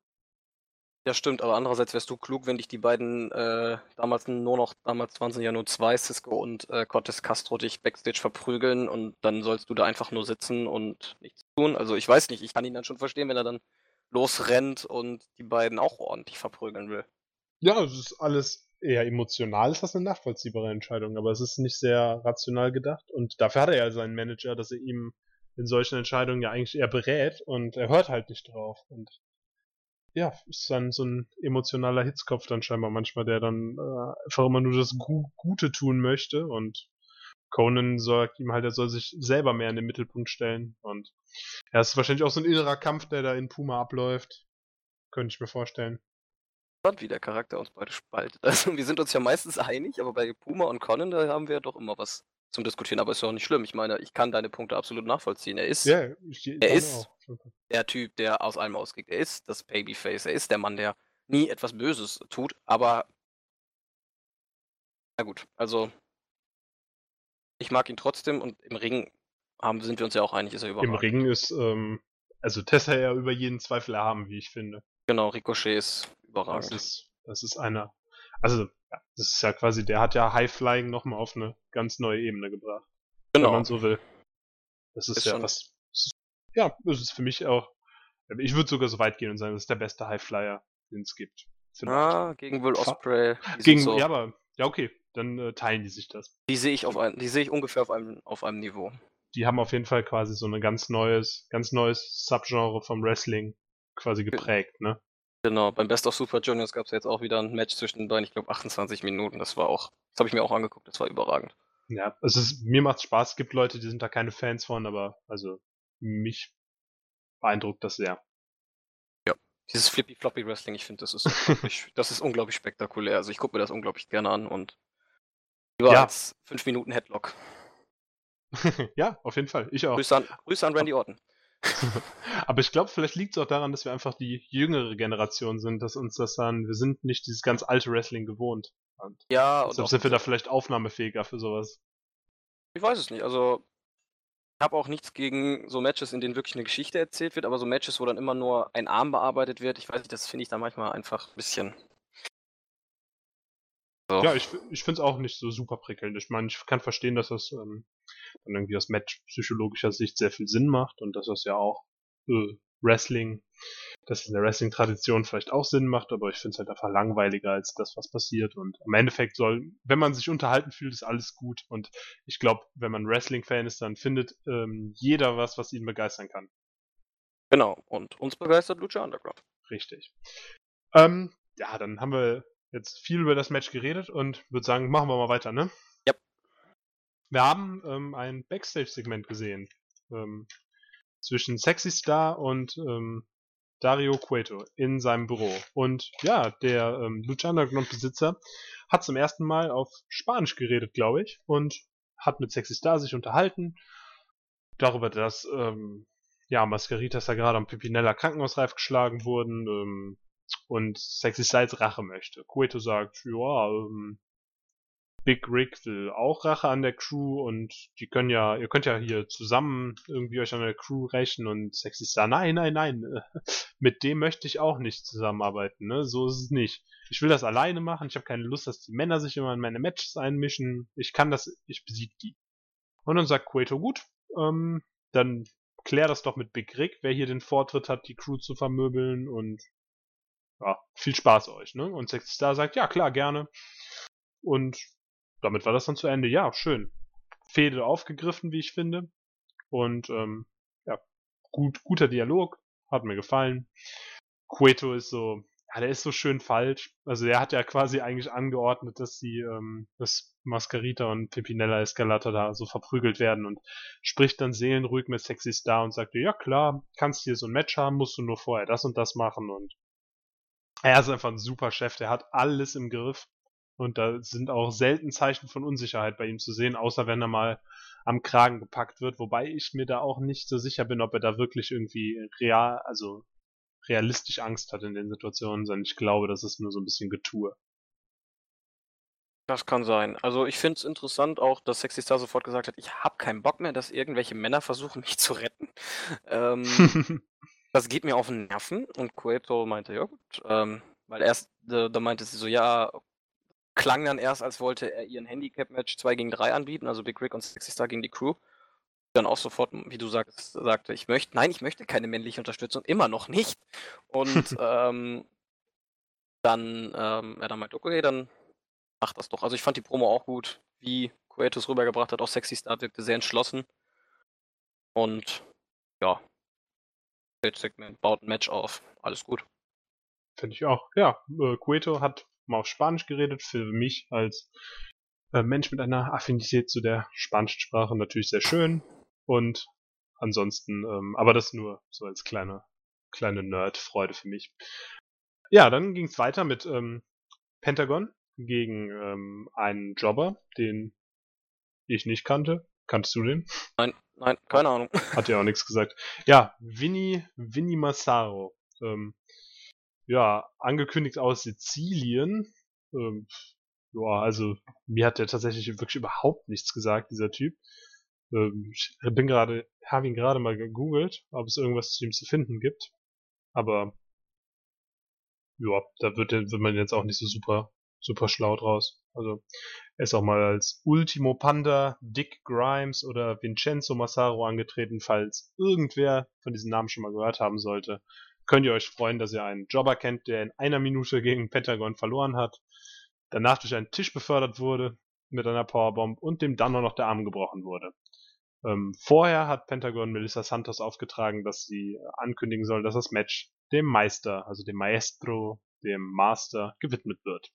Ja, stimmt, aber andererseits wärst du klug, wenn dich die beiden äh, damals nur noch, damals waren es ja nur zwei, Cisco und äh, Cortes Castro dich Backstage verprügeln und dann sollst du da einfach nur sitzen und nichts tun. Also ich weiß nicht, ich kann ihn dann schon verstehen, wenn er dann losrennt und die beiden auch ordentlich verprügeln will. Ja, es ist alles eher emotional, ist das eine nachvollziehbare Entscheidung, aber es ist nicht sehr rational gedacht und dafür hat er ja seinen Manager, dass er ihm in solchen Entscheidungen ja eigentlich eher berät und er hört halt nicht drauf und ja, ist dann so ein emotionaler Hitzkopf dann scheinbar manchmal, der dann äh, einfach immer nur das Gu Gute tun möchte und Conan sagt ihm halt, er soll sich selber mehr in den Mittelpunkt stellen. Und ja, es ist wahrscheinlich auch so ein innerer Kampf, der da in Puma abläuft. Könnte ich mir vorstellen. Spannend, wie der Charakter uns beide spaltet. Also wir sind uns ja meistens einig, aber bei Puma und Conan, da haben wir doch immer was zum Diskutieren. Aber ist ja auch nicht schlimm. Ich meine, ich kann deine Punkte absolut nachvollziehen. Er ist, Ja, ich, ich er ist auch. der Typ, der aus allem ausgeht. Er ist das Babyface. Er ist der Mann, der nie etwas Böses tut. Aber na gut, also ich mag ihn trotzdem und im Ring haben, sind wir uns ja auch einig, ist er Im überragend. Ring ist, ähm, also Tessa ja über jeden Zweifel erhaben, wie ich finde. Genau, Ricochet ist Das überragend. ist, das ist einer. Also, das ist ja quasi, der hat ja High Flying nochmal auf eine ganz neue Ebene gebracht. Wenn genau. man so will. Das ist, Ist ja schon- was. das Ja, das ist für mich auch. Ich würde sogar so weit gehen und sagen, das ist der beste High Flyer, den es gibt. Vielleicht. Ah, gegen Will Osprey. Gegen, so, ja, aber, ja, okay, dann äh, teilen die sich das. die sehe ich auf ein, die sehe ich ungefähr auf einem, auf einem Niveau. Die haben auf jeden Fall quasi so ein ganz neues, ganz neues Subgenre vom Wrestling quasi geprägt, ne? Genau, beim Best of Super Juniors gab es jetzt auch wieder ein Match zwischen den beiden, ich glaube 28 Minuten. Das war auch, das habe ich mir auch angeguckt, das war überragend. Ja, es ist, mir macht's Spaß. Es gibt Leute, die sind da keine Fans von, aber also mich beeindruckt das sehr. Dieses Flippy Floppy Wrestling, ich finde, das ist das ist unglaublich spektakulär. Also ich gucke mir das unglaublich gerne an und lieber Ja. als 5 Minuten Headlock. ja, auf jeden Fall. Ich auch. Grüße an, Grüße an Randy Orton. Aber ich glaube, vielleicht liegt es auch daran, dass wir einfach die jüngere Generation sind, dass uns das dann, wir sind nicht dieses ganz alte Wrestling gewohnt. Und Ja, und deshalb sind wir da vielleicht aufnahmefähiger für sowas. ich weiß es nicht. Also ich habe auch nichts gegen so Matches, in denen wirklich eine Geschichte erzählt wird, aber so Matches, wo dann immer nur ein Arm bearbeitet wird, ich weiß nicht, das finde ich dann manchmal einfach ein bisschen. So. Ja, ich, ich finde es auch nicht so super prickelnd. Ich meine, ich kann verstehen, dass das ähm, dann irgendwie aus Match psychologischer Sicht sehr viel Sinn macht und dass das ja auch äh, Wrestling, dass es in der Wrestling-Tradition vielleicht auch Sinn macht, aber ich finde es halt einfach langweiliger als das, was passiert. Und im Endeffekt soll, wenn man sich unterhalten fühlt, ist alles gut. Und ich glaube, wenn man Wrestling-Fan ist, dann findet ähm, jeder was, was ihn begeistern kann. Genau. Und uns begeistert Lucha Underground. Richtig. Ähm, ja, dann haben wir jetzt viel über das Match geredet und würde sagen, machen wir mal weiter, ne? Yep. Wir haben ähm, ein Backstage-Segment gesehen. Ähm, zwischen Sexy Star und ähm, Dario Cueto in seinem Büro. Und ja, der ähm, Lucha Underground-Besitzer hat zum ersten Mal auf Spanisch geredet, glaube ich, und hat mit Sexy Star sich unterhalten darüber, dass ähm, ja, Mascaritas da gerade am Pipinella Krankenhausreif geschlagen wurden ähm, und Sexy Styles Rache möchte. Cueto sagt, ja, ähm, Big Rick will auch Rache an der Crew und die können ja, ihr könnt ja hier zusammen irgendwie euch an der Crew rächen und Sexy Star, nein, nein, nein, mit dem möchte ich auch nicht zusammenarbeiten, ne, so ist es nicht. Ich will das alleine machen, ich habe keine Lust, dass die Männer sich immer in meine Matches einmischen, ich kann das, ich besieg die. Und dann sagt Cueto, gut, ähm, dann klär das doch mit Big Rick, wer hier den Vortritt hat, die Crew zu vermöbeln und ja, viel Spaß euch, ne? Und Sexy Star sagt, ja, klar, gerne. Und damit war das dann zu Ende. Ja, schön. Fehde aufgegriffen, wie ich finde. Und ähm, ja, gut, guter Dialog, hat mir gefallen. Cueto ist so, ja, der ist so schön falsch. Also er hat ja quasi eigentlich angeordnet, dass sie, ähm, dass Mascarita und Pimpinella Escalata da so verprügelt werden und spricht dann seelenruhig mit Sexy Star und sagt, ja klar, kannst hier so ein Match haben, musst du nur vorher das und das machen und er ist einfach ein super Chef, der hat alles im Griff und da sind auch selten Zeichen von Unsicherheit bei ihm zu sehen, außer wenn er mal am Kragen gepackt wird, wobei ich mir da auch nicht so sicher bin, ob er da wirklich irgendwie real, also realistisch Angst hat in den Situationen, sondern ich glaube, das ist nur so ein bisschen Getue. Das kann sein. Also ich finde es interessant auch, dass Sexy Star sofort gesagt hat, ich habe keinen Bock mehr, dass irgendwelche Männer versuchen, mich zu retten. Ähm, das geht mir auf den Nerven. Und Cueto meinte, ja gut. Ähm, weil erst, äh, da meinte sie so, ja, klang dann erst, als wollte er ihren Handicap-Match 2 gegen 3 anbieten, also Big Rick und Sexy Star gegen die Crew. Dann auch sofort, wie du sagst, sagte, ich möchte, nein, ich möchte keine männliche Unterstützung, immer noch nicht. Und ähm, dann, ähm, er dann meint, okay, dann mach das doch. Also ich fand die Promo auch gut, wie Cueto es rübergebracht hat, auch Sexy Star wirkte sehr entschlossen. Und ja, Segment baut ein Match auf. Alles gut. Finde ich auch. Ja, äh, Cueto hat mal auf Spanisch geredet, für mich als äh, Mensch mit einer Affinität zu der spanischen Sprache natürlich sehr schön und ansonsten, ähm, aber das nur so als kleine, kleine Nerd-Freude für mich. Ja, dann ging es weiter mit ähm, Pentagon gegen ähm, einen Jobber, den ich nicht kannte. Kanntest du den? Nein, nein, keine Ahnung. Hat ja auch nichts gesagt. Ja, Vinny, Vinny Massaro. Ähm, ja, angekündigt aus Sizilien. Ähm, ja, also mir hat der tatsächlich wirklich überhaupt nichts gesagt, dieser Typ. Ähm, ich bin gerade, habe ihn gerade mal gegoogelt, ob es irgendwas zu ihm zu finden gibt. Aber ja, da wird, wird man jetzt auch nicht so super, super schlau draus. Also er ist auch mal als Ultimo Panda, Dick Grimes oder Vincenzo Massaro angetreten, falls irgendwer von diesen Namen schon mal gehört haben sollte. Könnt ihr euch freuen, dass ihr einen Jobber kennt, der in einer Minute gegen Pentagon verloren hat, danach durch einen Tisch befördert wurde mit einer Powerbomb und dem dann noch der Arm gebrochen wurde. Ähm, vorher hat Pentagon Melissa Santos aufgetragen, dass sie ankündigen soll, dass das Match dem Meister, also dem Maestro, dem Master gewidmet wird.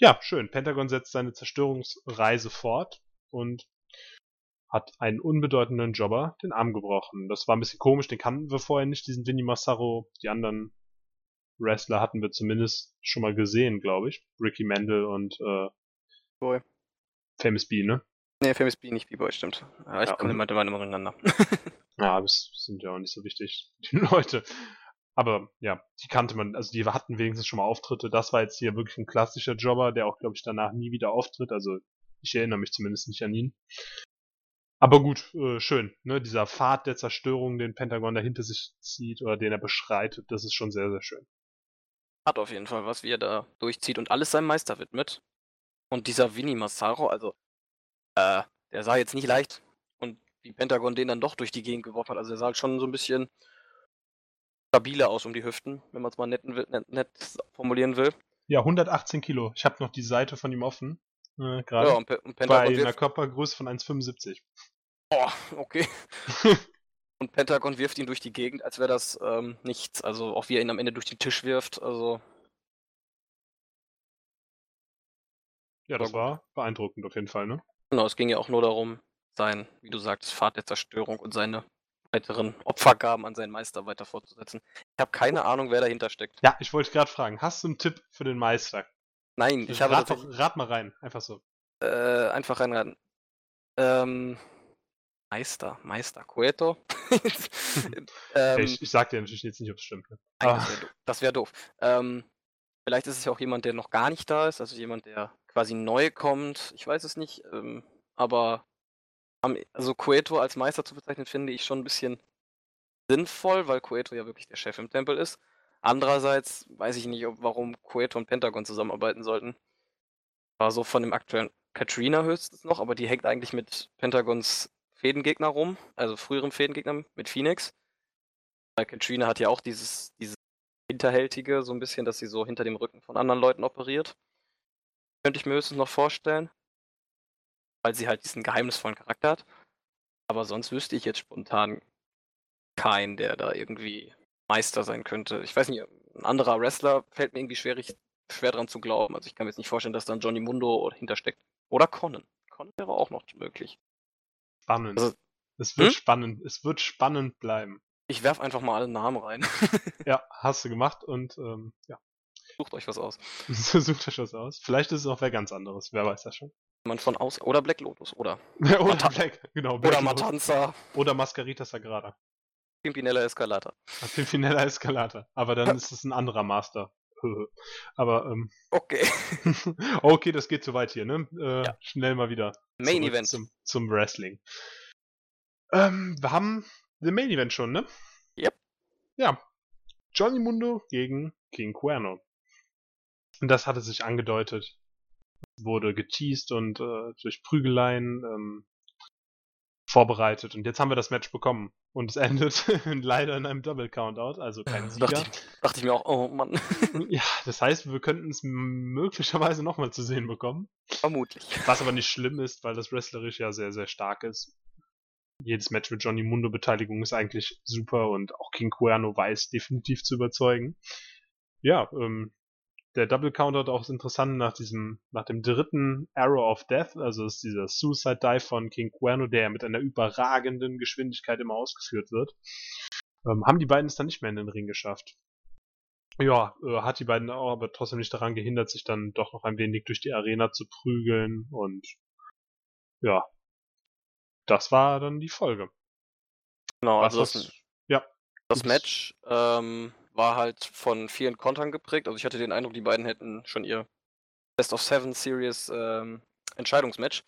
Ja, schön. Pentagon setzt seine Zerstörungsreise fort und hat einen unbedeutenden Jobber den Arm gebrochen. Das war ein bisschen komisch, den kannten wir vorher nicht, diesen Vinny Massaro. Die anderen Wrestler hatten wir zumindest schon mal gesehen, glaube ich. Ricky Mandel und äh, Boy. Famous B, ne? Nee, Famous B nicht B-Boy, stimmt. Aber ich Ja, komme und- immer, immer miteinander. Ja, das sind ja auch nicht so wichtig, die Leute. Aber ja, die kannte man, also die hatten wenigstens schon mal Auftritte. Das war jetzt hier wirklich ein klassischer Jobber, der auch, glaube ich, danach nie wieder auftritt. Also ich erinnere mich zumindest nicht an ihn. Aber gut, äh, schön. Ne? Dieser Pfad der Zerstörung, den Pentagon dahinter sich zieht oder den er beschreitet, das ist schon sehr, sehr schön. Hat auf jeden Fall was, wie er da durchzieht und alles seinem Meister widmet. Und dieser Vinny Massaro, also, äh, der sah jetzt nicht leicht. Und wie Pentagon den dann doch durch die Gegend geworfen hat, also er sah halt schon so ein bisschen stabiler aus um die Hüften, wenn man es mal nett, nett, nett formulieren will. Ja, 118 Kilo. Ich habe noch die Seite von ihm offen. Äh, gerade. Ja, und, Pe und bei einer Körpergröße von 1,75. Boah, okay. Und Pentagon wirft ihn durch die Gegend, als wäre das ähm, nichts. Also auch wie er ihn am Ende durch den Tisch wirft. Also Ja, das War war beeindruckend auf jeden Fall, ne? genau, es ging ja auch nur darum, sein, wie du sagst, Pfad der Zerstörung und seine weiteren Opfergaben an seinen Meister weiter fortzusetzen. Ich habe keine Ahnung, wer dahinter steckt. Ja, ich wollte gerade fragen, hast du einen Tipp für den Meister? Nein, ich habe rat, doch, rat mal rein, einfach so. äh, einfach reinraten. Ähm, Meister, Meister, Cueto. ähm, ich, ich sag dir natürlich jetzt nicht, ob es stimmt. Ne? Nein, Ah. das wäre doof. Das wär doof. Ähm, vielleicht ist es ja auch jemand, der noch gar nicht da ist, also jemand, der quasi neu kommt. Ich weiß es nicht, ähm, aber also Cueto als Meister zu bezeichnen, finde ich schon ein bisschen sinnvoll, weil Cueto ja wirklich der Chef im Tempel ist. Andererseits weiß ich nicht, warum Cueto und Pentagon zusammenarbeiten sollten. War so von dem aktuellen Katrina höchstens noch, aber die hängt eigentlich mit Pentagons Fädengegner rum, also früherem Fädengegner mit Phoenix. Weil Katrina hat ja auch dieses, dieses Hinterhältige, so ein bisschen, dass sie so hinter dem Rücken von anderen Leuten operiert. Könnte ich mir höchstens noch vorstellen. Weil sie halt diesen geheimnisvollen Charakter hat. Aber sonst wüsste ich jetzt spontan keinen, der da irgendwie Meister sein könnte. Ich weiß nicht, ein anderer Wrestler fällt mir irgendwie schwierig, schwer dran zu glauben. Also ich kann mir jetzt nicht vorstellen, dass da ein Johnny Mundo hintersteckt. Oder Conan. Conan wäre auch noch möglich. Spannend. Also- es wird Hm? spannend. Es wird spannend bleiben. Ich werf einfach mal alle Namen rein. Ja, hast du gemacht und ähm, ja, Sucht euch was aus. sucht euch was aus. Vielleicht ist es auch wer ganz anderes. Wer weiß das schon. Man von aus. Oder Black Lotus. Oder. oder Mata- Black, genau. Black Oder Lotus. Matanza. Oder Mascarita Sagrada. Pimpinella Escalata. Pimpinella Escalata. Aber dann ist es ein anderer Master. Aber ähm, Okay. okay, das geht zu weit hier, ne? Äh, Ja. Schnell mal wieder. Main Event. Zum, zum Wrestling. Ähm, wir haben den Main Event schon, ne? Yep. Ja. Johnny Mundo gegen King Cuerno. Und das hatte sich angedeutet. Wurde geteased und äh, durch Prügeleien ähm, vorbereitet. Und jetzt haben wir das Match bekommen. Und es endet leider in einem Double Countout, also kein Sieger. dachte, dachte ich mir auch, oh Mann. Ja, das heißt, wir könnten es möglicherweise nochmal zu sehen bekommen. Vermutlich. Was aber nicht schlimm ist, weil das wrestlerisch ja sehr, sehr stark ist. Jedes Match mit Johnny Mundo Beteiligung ist eigentlich super und auch King Cuerno weiß definitiv zu überzeugen. Ja, ähm, der Double Counter auch interessant nach diesem, nach dem dritten Arrow of Death, also ist dieser Suicide Dive von King Cuerno, der mit einer überragenden Geschwindigkeit immer ausgeführt wird. Ähm, haben die beiden es dann nicht mehr in den Ring geschafft. Ja, äh, hat die beiden auch aber trotzdem nicht daran gehindert, sich dann doch noch ein wenig durch die Arena zu prügeln und ja, das war dann die Folge. Genau, Was also das, das, ja, das Match ähm, war halt von vielen Kontern geprägt. Also ich hatte den Eindruck, die beiden hätten schon ihr Best of Seven Series ähm, Entscheidungsmatch,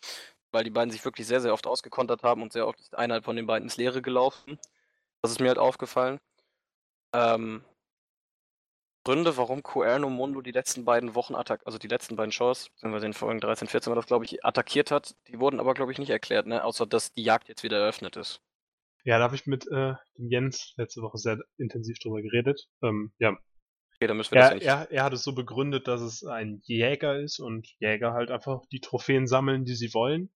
weil die beiden sich wirklich sehr, sehr oft ausgekontert haben und sehr oft ist einer von den beiden ins Leere gelaufen. Das ist mir halt aufgefallen. Ähm, Gründe, warum Cuerno Mundo die letzten beiden Wochen attack, also die letzten beiden Shows, beziehungsweise in Folgen 13, 14 war das, glaube ich, attackiert hat, die wurden aber, glaube ich, nicht erklärt, ne? Außer dass die Jagd jetzt wieder eröffnet ist. Ja, da habe ich mit äh, dem Jens letzte Woche sehr intensiv drüber geredet. Ähm, ja, Okay, dann müssen wir das ja er, er, er hat es so begründet, dass es ein Jäger ist und Jäger halt einfach die Trophäen sammeln, die sie wollen.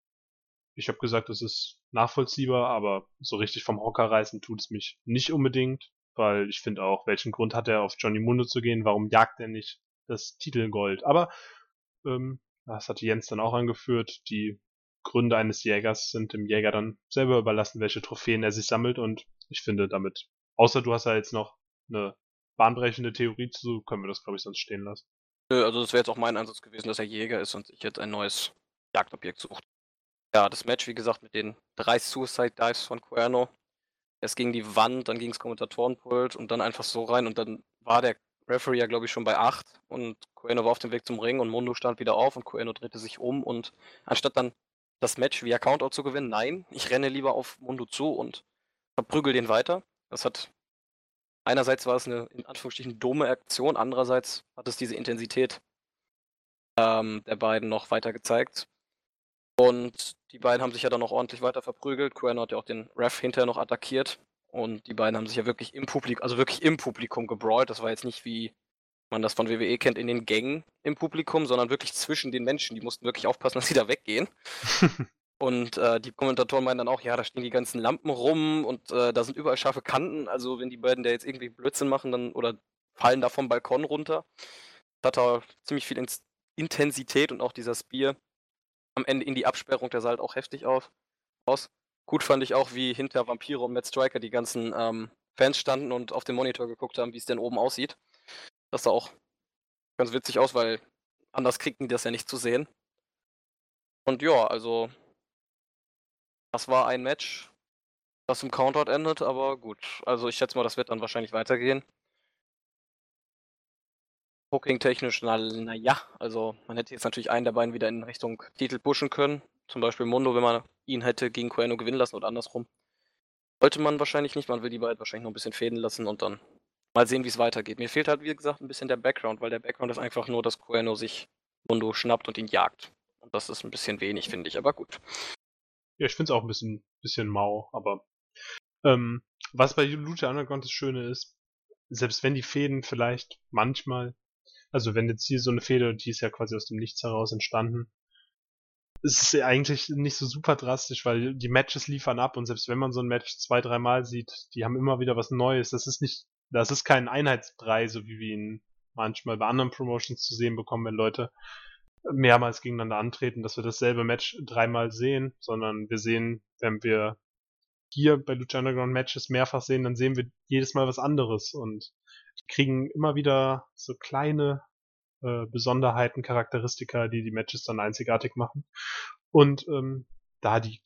Ich habe gesagt, es ist nachvollziehbar, aber so richtig vom Hocker reißen tut es mich nicht unbedingt, weil ich finde auch, welchen Grund hat er auf Johnny Mundo zu gehen? Warum jagt er nicht das Titelgold? Aber ähm, das hatte Jens dann auch angeführt. Die Gründe eines Jägers sind dem Jäger dann selber überlassen, welche Trophäen er sich sammelt und ich finde damit, außer du hast ja jetzt noch eine bahnbrechende Theorie zu, können wir das glaube ich sonst stehen lassen. Nö, also das wäre jetzt auch mein Ansatz gewesen, dass er Jäger ist und sich jetzt ein neues Jagdobjekt sucht. Ja, das Match, wie gesagt, mit den drei Suicide Dives von Cuerno. Es ging die Wand, dann ging es Kommentatorenpult und dann einfach so rein und dann war der Referee ja, glaube ich, schon bei 8 und Cuerno war auf dem Weg zum Ring und Mundo stand wieder auf und Cuerno drehte sich um und anstatt dann das Match via Countout zu gewinnen, nein, ich renne lieber auf Mundo zu und verprügel den weiter. Das hat einerseits war es eine in Anführungsstrichen dumme Aktion, andererseits hat es diese Intensität ähm, der beiden noch weiter gezeigt. Und die beiden haben sich ja dann noch ordentlich weiter verprügelt. Cuerno hat ja auch den Ref hinterher noch attackiert. Und die beiden haben sich ja wirklich im Publikum, also wirklich im Publikum gebrawlt. Das war jetzt nicht wie man das von WWE kennt, in den Gängen im Publikum, sondern wirklich zwischen den Menschen. Die mussten wirklich aufpassen, dass sie da weggehen. Und äh, die Kommentatoren meinen dann auch, ja, da stehen die ganzen Lampen rum und äh, da sind überall scharfe Kanten. Also wenn die beiden da jetzt irgendwie Blödsinn machen, dann oder fallen da vom Balkon runter. Das hat da ziemlich viel Ins Intensität und auch dieser Spear am Ende in die Absperrung, der sah halt auch heftig auf, aus. Gut fand ich auch, wie hinter Vampire und Matt Striker die ganzen ähm, Fans standen und auf dem Monitor geguckt haben, wie es denn oben aussieht. Das sah auch ganz witzig aus, weil anders kriegten die das ja nicht zu sehen. Und ja, also das war ein Match, das im Countout endet, aber gut. Also ich schätze mal, das wird dann wahrscheinlich weitergehen. Booking-technisch, na, na also man hätte jetzt natürlich einen der beiden wieder in Richtung Titel pushen können. Zum Beispiel Mundo, wenn man ihn hätte gegen Cuerno gewinnen lassen oder andersrum. Sollte man wahrscheinlich nicht, man will die beiden wahrscheinlich noch ein bisschen fäden lassen und dann mal sehen, wie es weitergeht. Mir fehlt halt, wie gesagt, ein bisschen der Background, weil der Background ist einfach nur, dass Cuerno sich Mundo schnappt und ihn jagt. Und das ist ein bisschen wenig, finde ich, aber gut. Ja, ich finde es auch ein bisschen, bisschen mau, aber ähm, was bei Lucha Underground das Schöne ist, selbst wenn die Fäden vielleicht manchmal, also wenn jetzt hier so eine Fehde, die ist ja quasi aus dem Nichts heraus entstanden, es ist eigentlich nicht so super drastisch, weil die Matches liefern ab und selbst wenn man so ein Match zwei, dreimal sieht, die haben immer wieder was Neues. Das ist nicht, das ist kein Einheitsbrei, so wie wir ihn manchmal bei anderen Promotions zu sehen bekommen, wenn Leute mehrmals gegeneinander antreten, dass wir dasselbe Match dreimal sehen, sondern wir sehen, wenn wir hier bei Lucha Underground Matches mehrfach sehen, dann sehen wir jedes Mal was anderes und kriegen immer wieder so kleine äh, Besonderheiten, Charakteristika, die die Matches dann einzigartig machen. Und ähm, da die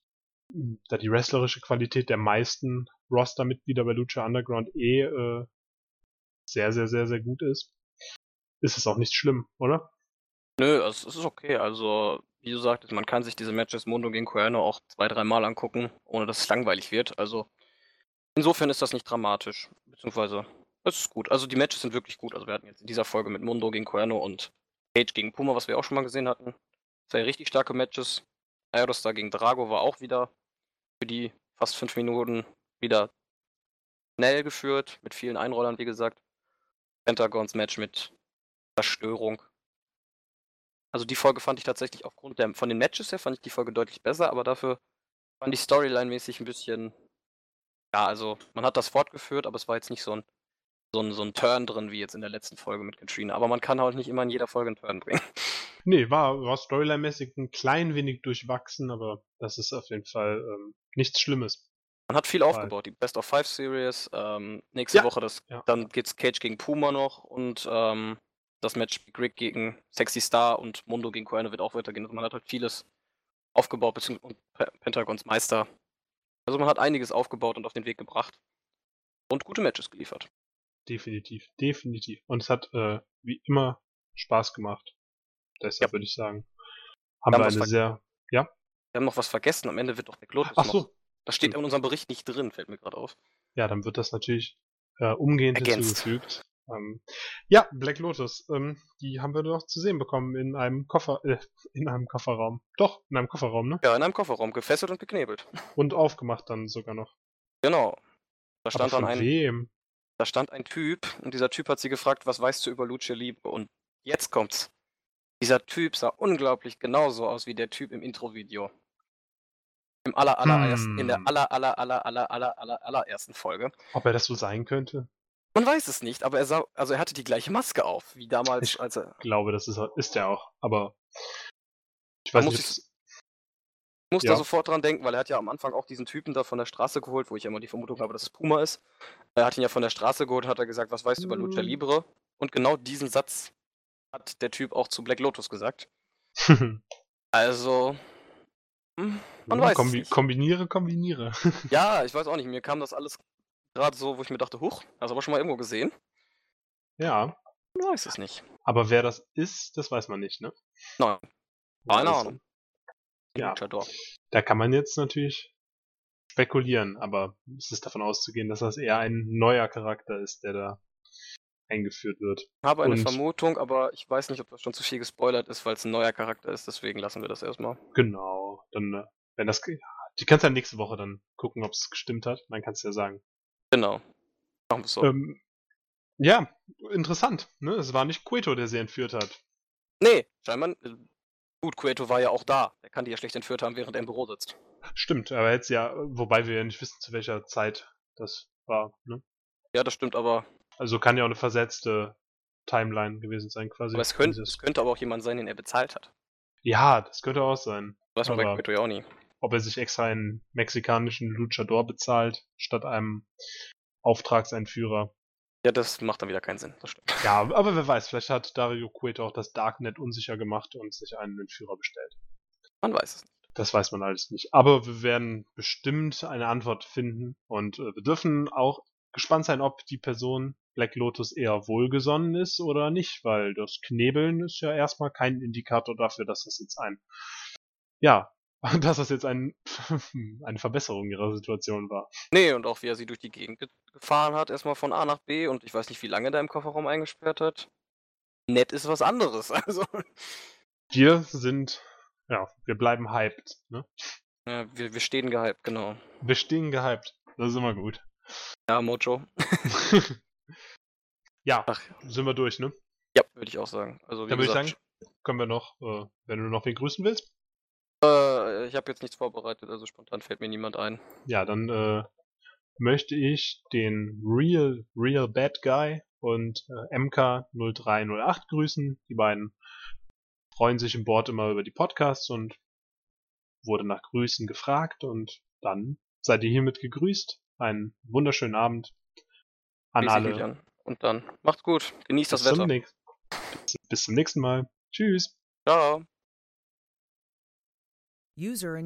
da die wrestlerische Qualität der meisten Roster-Mitglieder bei Lucha Underground eh äh, sehr, sehr, sehr, sehr gut ist, ist es auch nicht schlimm, oder? Nö, es ist okay. Also, wie du sagtest, man kann sich diese Matches Mundo gegen Cuerno auch zwei, dreimal angucken, ohne dass es langweilig wird. Also, insofern ist das nicht dramatisch. Beziehungsweise, es ist gut. Also, die Matches sind wirklich gut. Also, wir hatten jetzt in dieser Folge mit Mundo gegen Cuerno und Cage gegen Puma, was wir auch schon mal gesehen hatten. Zwei richtig starke Matches. Aerostar gegen Drago war auch wieder für die fast fünf Minuten wieder schnell geführt, mit vielen Einrollern, wie gesagt. Pentagons Match mit Zerstörung. Also die Folge fand ich tatsächlich aufgrund der, von den Matches her fand ich die Folge deutlich besser, aber dafür fand ich Storyline-mäßig ein bisschen, ja, also man hat das fortgeführt, aber es war jetzt nicht so ein so ein, so ein Turn drin, wie jetzt in der letzten Folge mit Katrina. Aber man kann halt nicht immer in jeder Folge einen Turn bringen. Nee, war, war storyline-mäßig ein klein wenig durchwachsen, aber das ist auf jeden Fall ähm, nichts Schlimmes. Man hat viel aufgebaut. Die Best of Five Series. Ähm, nächste Ja, Woche das, ja. dann geht's Cage gegen Puma noch und ähm, das Match Big Rick gegen Sexy Star und Mundo gegen Coelho wird auch weitergehen. Also man hat halt vieles aufgebaut, beziehungsweise Pentagons Meister. Also man hat einiges aufgebaut und auf den Weg gebracht. Und gute Matches geliefert. Definitiv, definitiv. Und es hat äh, wie immer Spaß gemacht. Deshalb würde ich sagen, haben Wir wir eine sehr. Wir haben noch was vergessen. Am Ende wird doch Black Lotus Ach noch. so, Das steht in unserem Bericht nicht drin, fällt mir gerade auf. ja, dann wird das natürlich äh, umgehend Ergänzt. hinzugefügt. Ähm, ja, Black Lotus, ähm, die haben wir noch zu sehen bekommen in einem Koffer, äh, in einem Kofferraum. Doch, in einem Kofferraum, ne? Ja, in einem Kofferraum, gefesselt und geknebelt. Und aufgemacht dann sogar noch. Genau. Da Aber stand dann von ein, wem? da stand ein Typ und dieser Typ hat sie gefragt, was weißt du über Lucha Libre? Und jetzt kommt's. Dieser Typ sah unglaublich genauso aus wie der Typ im Intro-Video. Im aller, allerersten, in der Hm. aller, aller, aller, aller, aller, aller, allerersten Folge. Ob er das so sein könnte? Man weiß es nicht, aber er sah, also er hatte die gleiche Maske auf, wie damals, Ich- als er. Ich glaube, das ist, er- ist er auch. Aber ich weiß muss nicht, ich- muss Ja. da sofort dran denken, weil er hat ja am Anfang auch diesen Typen da von der Straße geholt, wo ich ja immer die Vermutung habe, dass es Puma ist. Er hat ihn ja von der Straße geholt, hat er gesagt, was weißt du über Lucha Mm. Libre? Und genau diesen Satz hat der Typ auch zu Black Lotus gesagt. Also, hm, man Ja, weiß kombi nicht. kombiniere, kombiniere. Ja, ich weiß auch nicht, mir kam das alles gerade so, wo ich mir dachte, huch, hast du aber schon mal irgendwo gesehen? ja, Man weiß es nicht. aber wer das ist, das weiß man nicht, ne? Nein, keine Ahnung. Ja. Da kann man jetzt natürlich spekulieren, aber es ist davon auszugehen, dass das eher ein neuer Charakter ist, der da eingeführt wird. Ich habe eine Und- Vermutung, aber ich weiß nicht, ob das schon zu viel gespoilert ist, weil es ein neuer Charakter ist, deswegen lassen wir das erstmal. Genau. Dann, äh, wenn das, die kannst ja nächste Woche dann gucken, ob es gestimmt hat. Dann kannst du ja sagen. Genau. Machen wir es so. Ähm, ja, interessant. Ne? Es war nicht Cueto, der sie entführt hat. Nee, scheinbar. äh, Gut, Cueto war ja auch da. Der kann die ja schlecht entführt haben, während er im Büro sitzt. Stimmt, aber jetzt ja, wobei wir ja nicht wissen, zu welcher Zeit das war. Ne? Ja, das stimmt, aber, Also kann ja auch eine versetzte Timeline gewesen sein, quasi. aber es, könnte, es könnte aber auch jemand sein, den er bezahlt hat. Ja, das könnte auch sein. Weiß man bei Cueto ja auch nie. ob er sich extra einen mexikanischen Luchador bezahlt, statt einem Auftragseinführer. Ja, das macht dann wieder keinen Sinn. Das stimmt. Ja, aber wer weiß, vielleicht hat Dario Cueto auch das Darknet unsicher gemacht und sich einen Entführer bestellt. Man weiß es nicht. Das weiß man alles nicht. Aber wir werden bestimmt eine Antwort finden und äh, wir dürfen auch gespannt sein, ob die Person Black Lotus eher wohlgesonnen ist oder nicht, weil das Knebeln ist ja erstmal kein Indikator dafür, dass das jetzt ein, ja, dass das jetzt ein, eine Verbesserung ihrer Situation war. Nee, und auch wie er sie durch die Gegend ge gefahren hat, erstmal von A nach B und ich weiß nicht, wie lange da im Kofferraum eingesperrt hat. Nett ist was anderes. Also, Wir sind, ja, wir bleiben hyped, ne? ja, wir, wir stehen gehypt, genau. Wir stehen gehyped. Das ist immer gut. Ja, Mojo. Ja, Ach, sind wir durch, ne? ja, würde ich auch sagen. Also, wie Dann würde ich sagen, können wir noch, äh, wenn du noch wen grüßen willst, äh, ich habe jetzt nichts vorbereitet, also spontan fällt mir niemand ein. ja, dann äh, möchte ich den Real, Real Bad Guy und äh, MK0308 grüßen. Die beiden freuen sich im Board immer über die Podcasts und wurde nach Grüßen gefragt und dann seid ihr hiermit gegrüßt. Einen wunderschönen Abend an alle. an. Und dann macht's gut. Genießt das Bis zum, Wetter. nächsten, bis, bis zum nächsten Mal. Tschüss. Ciao. User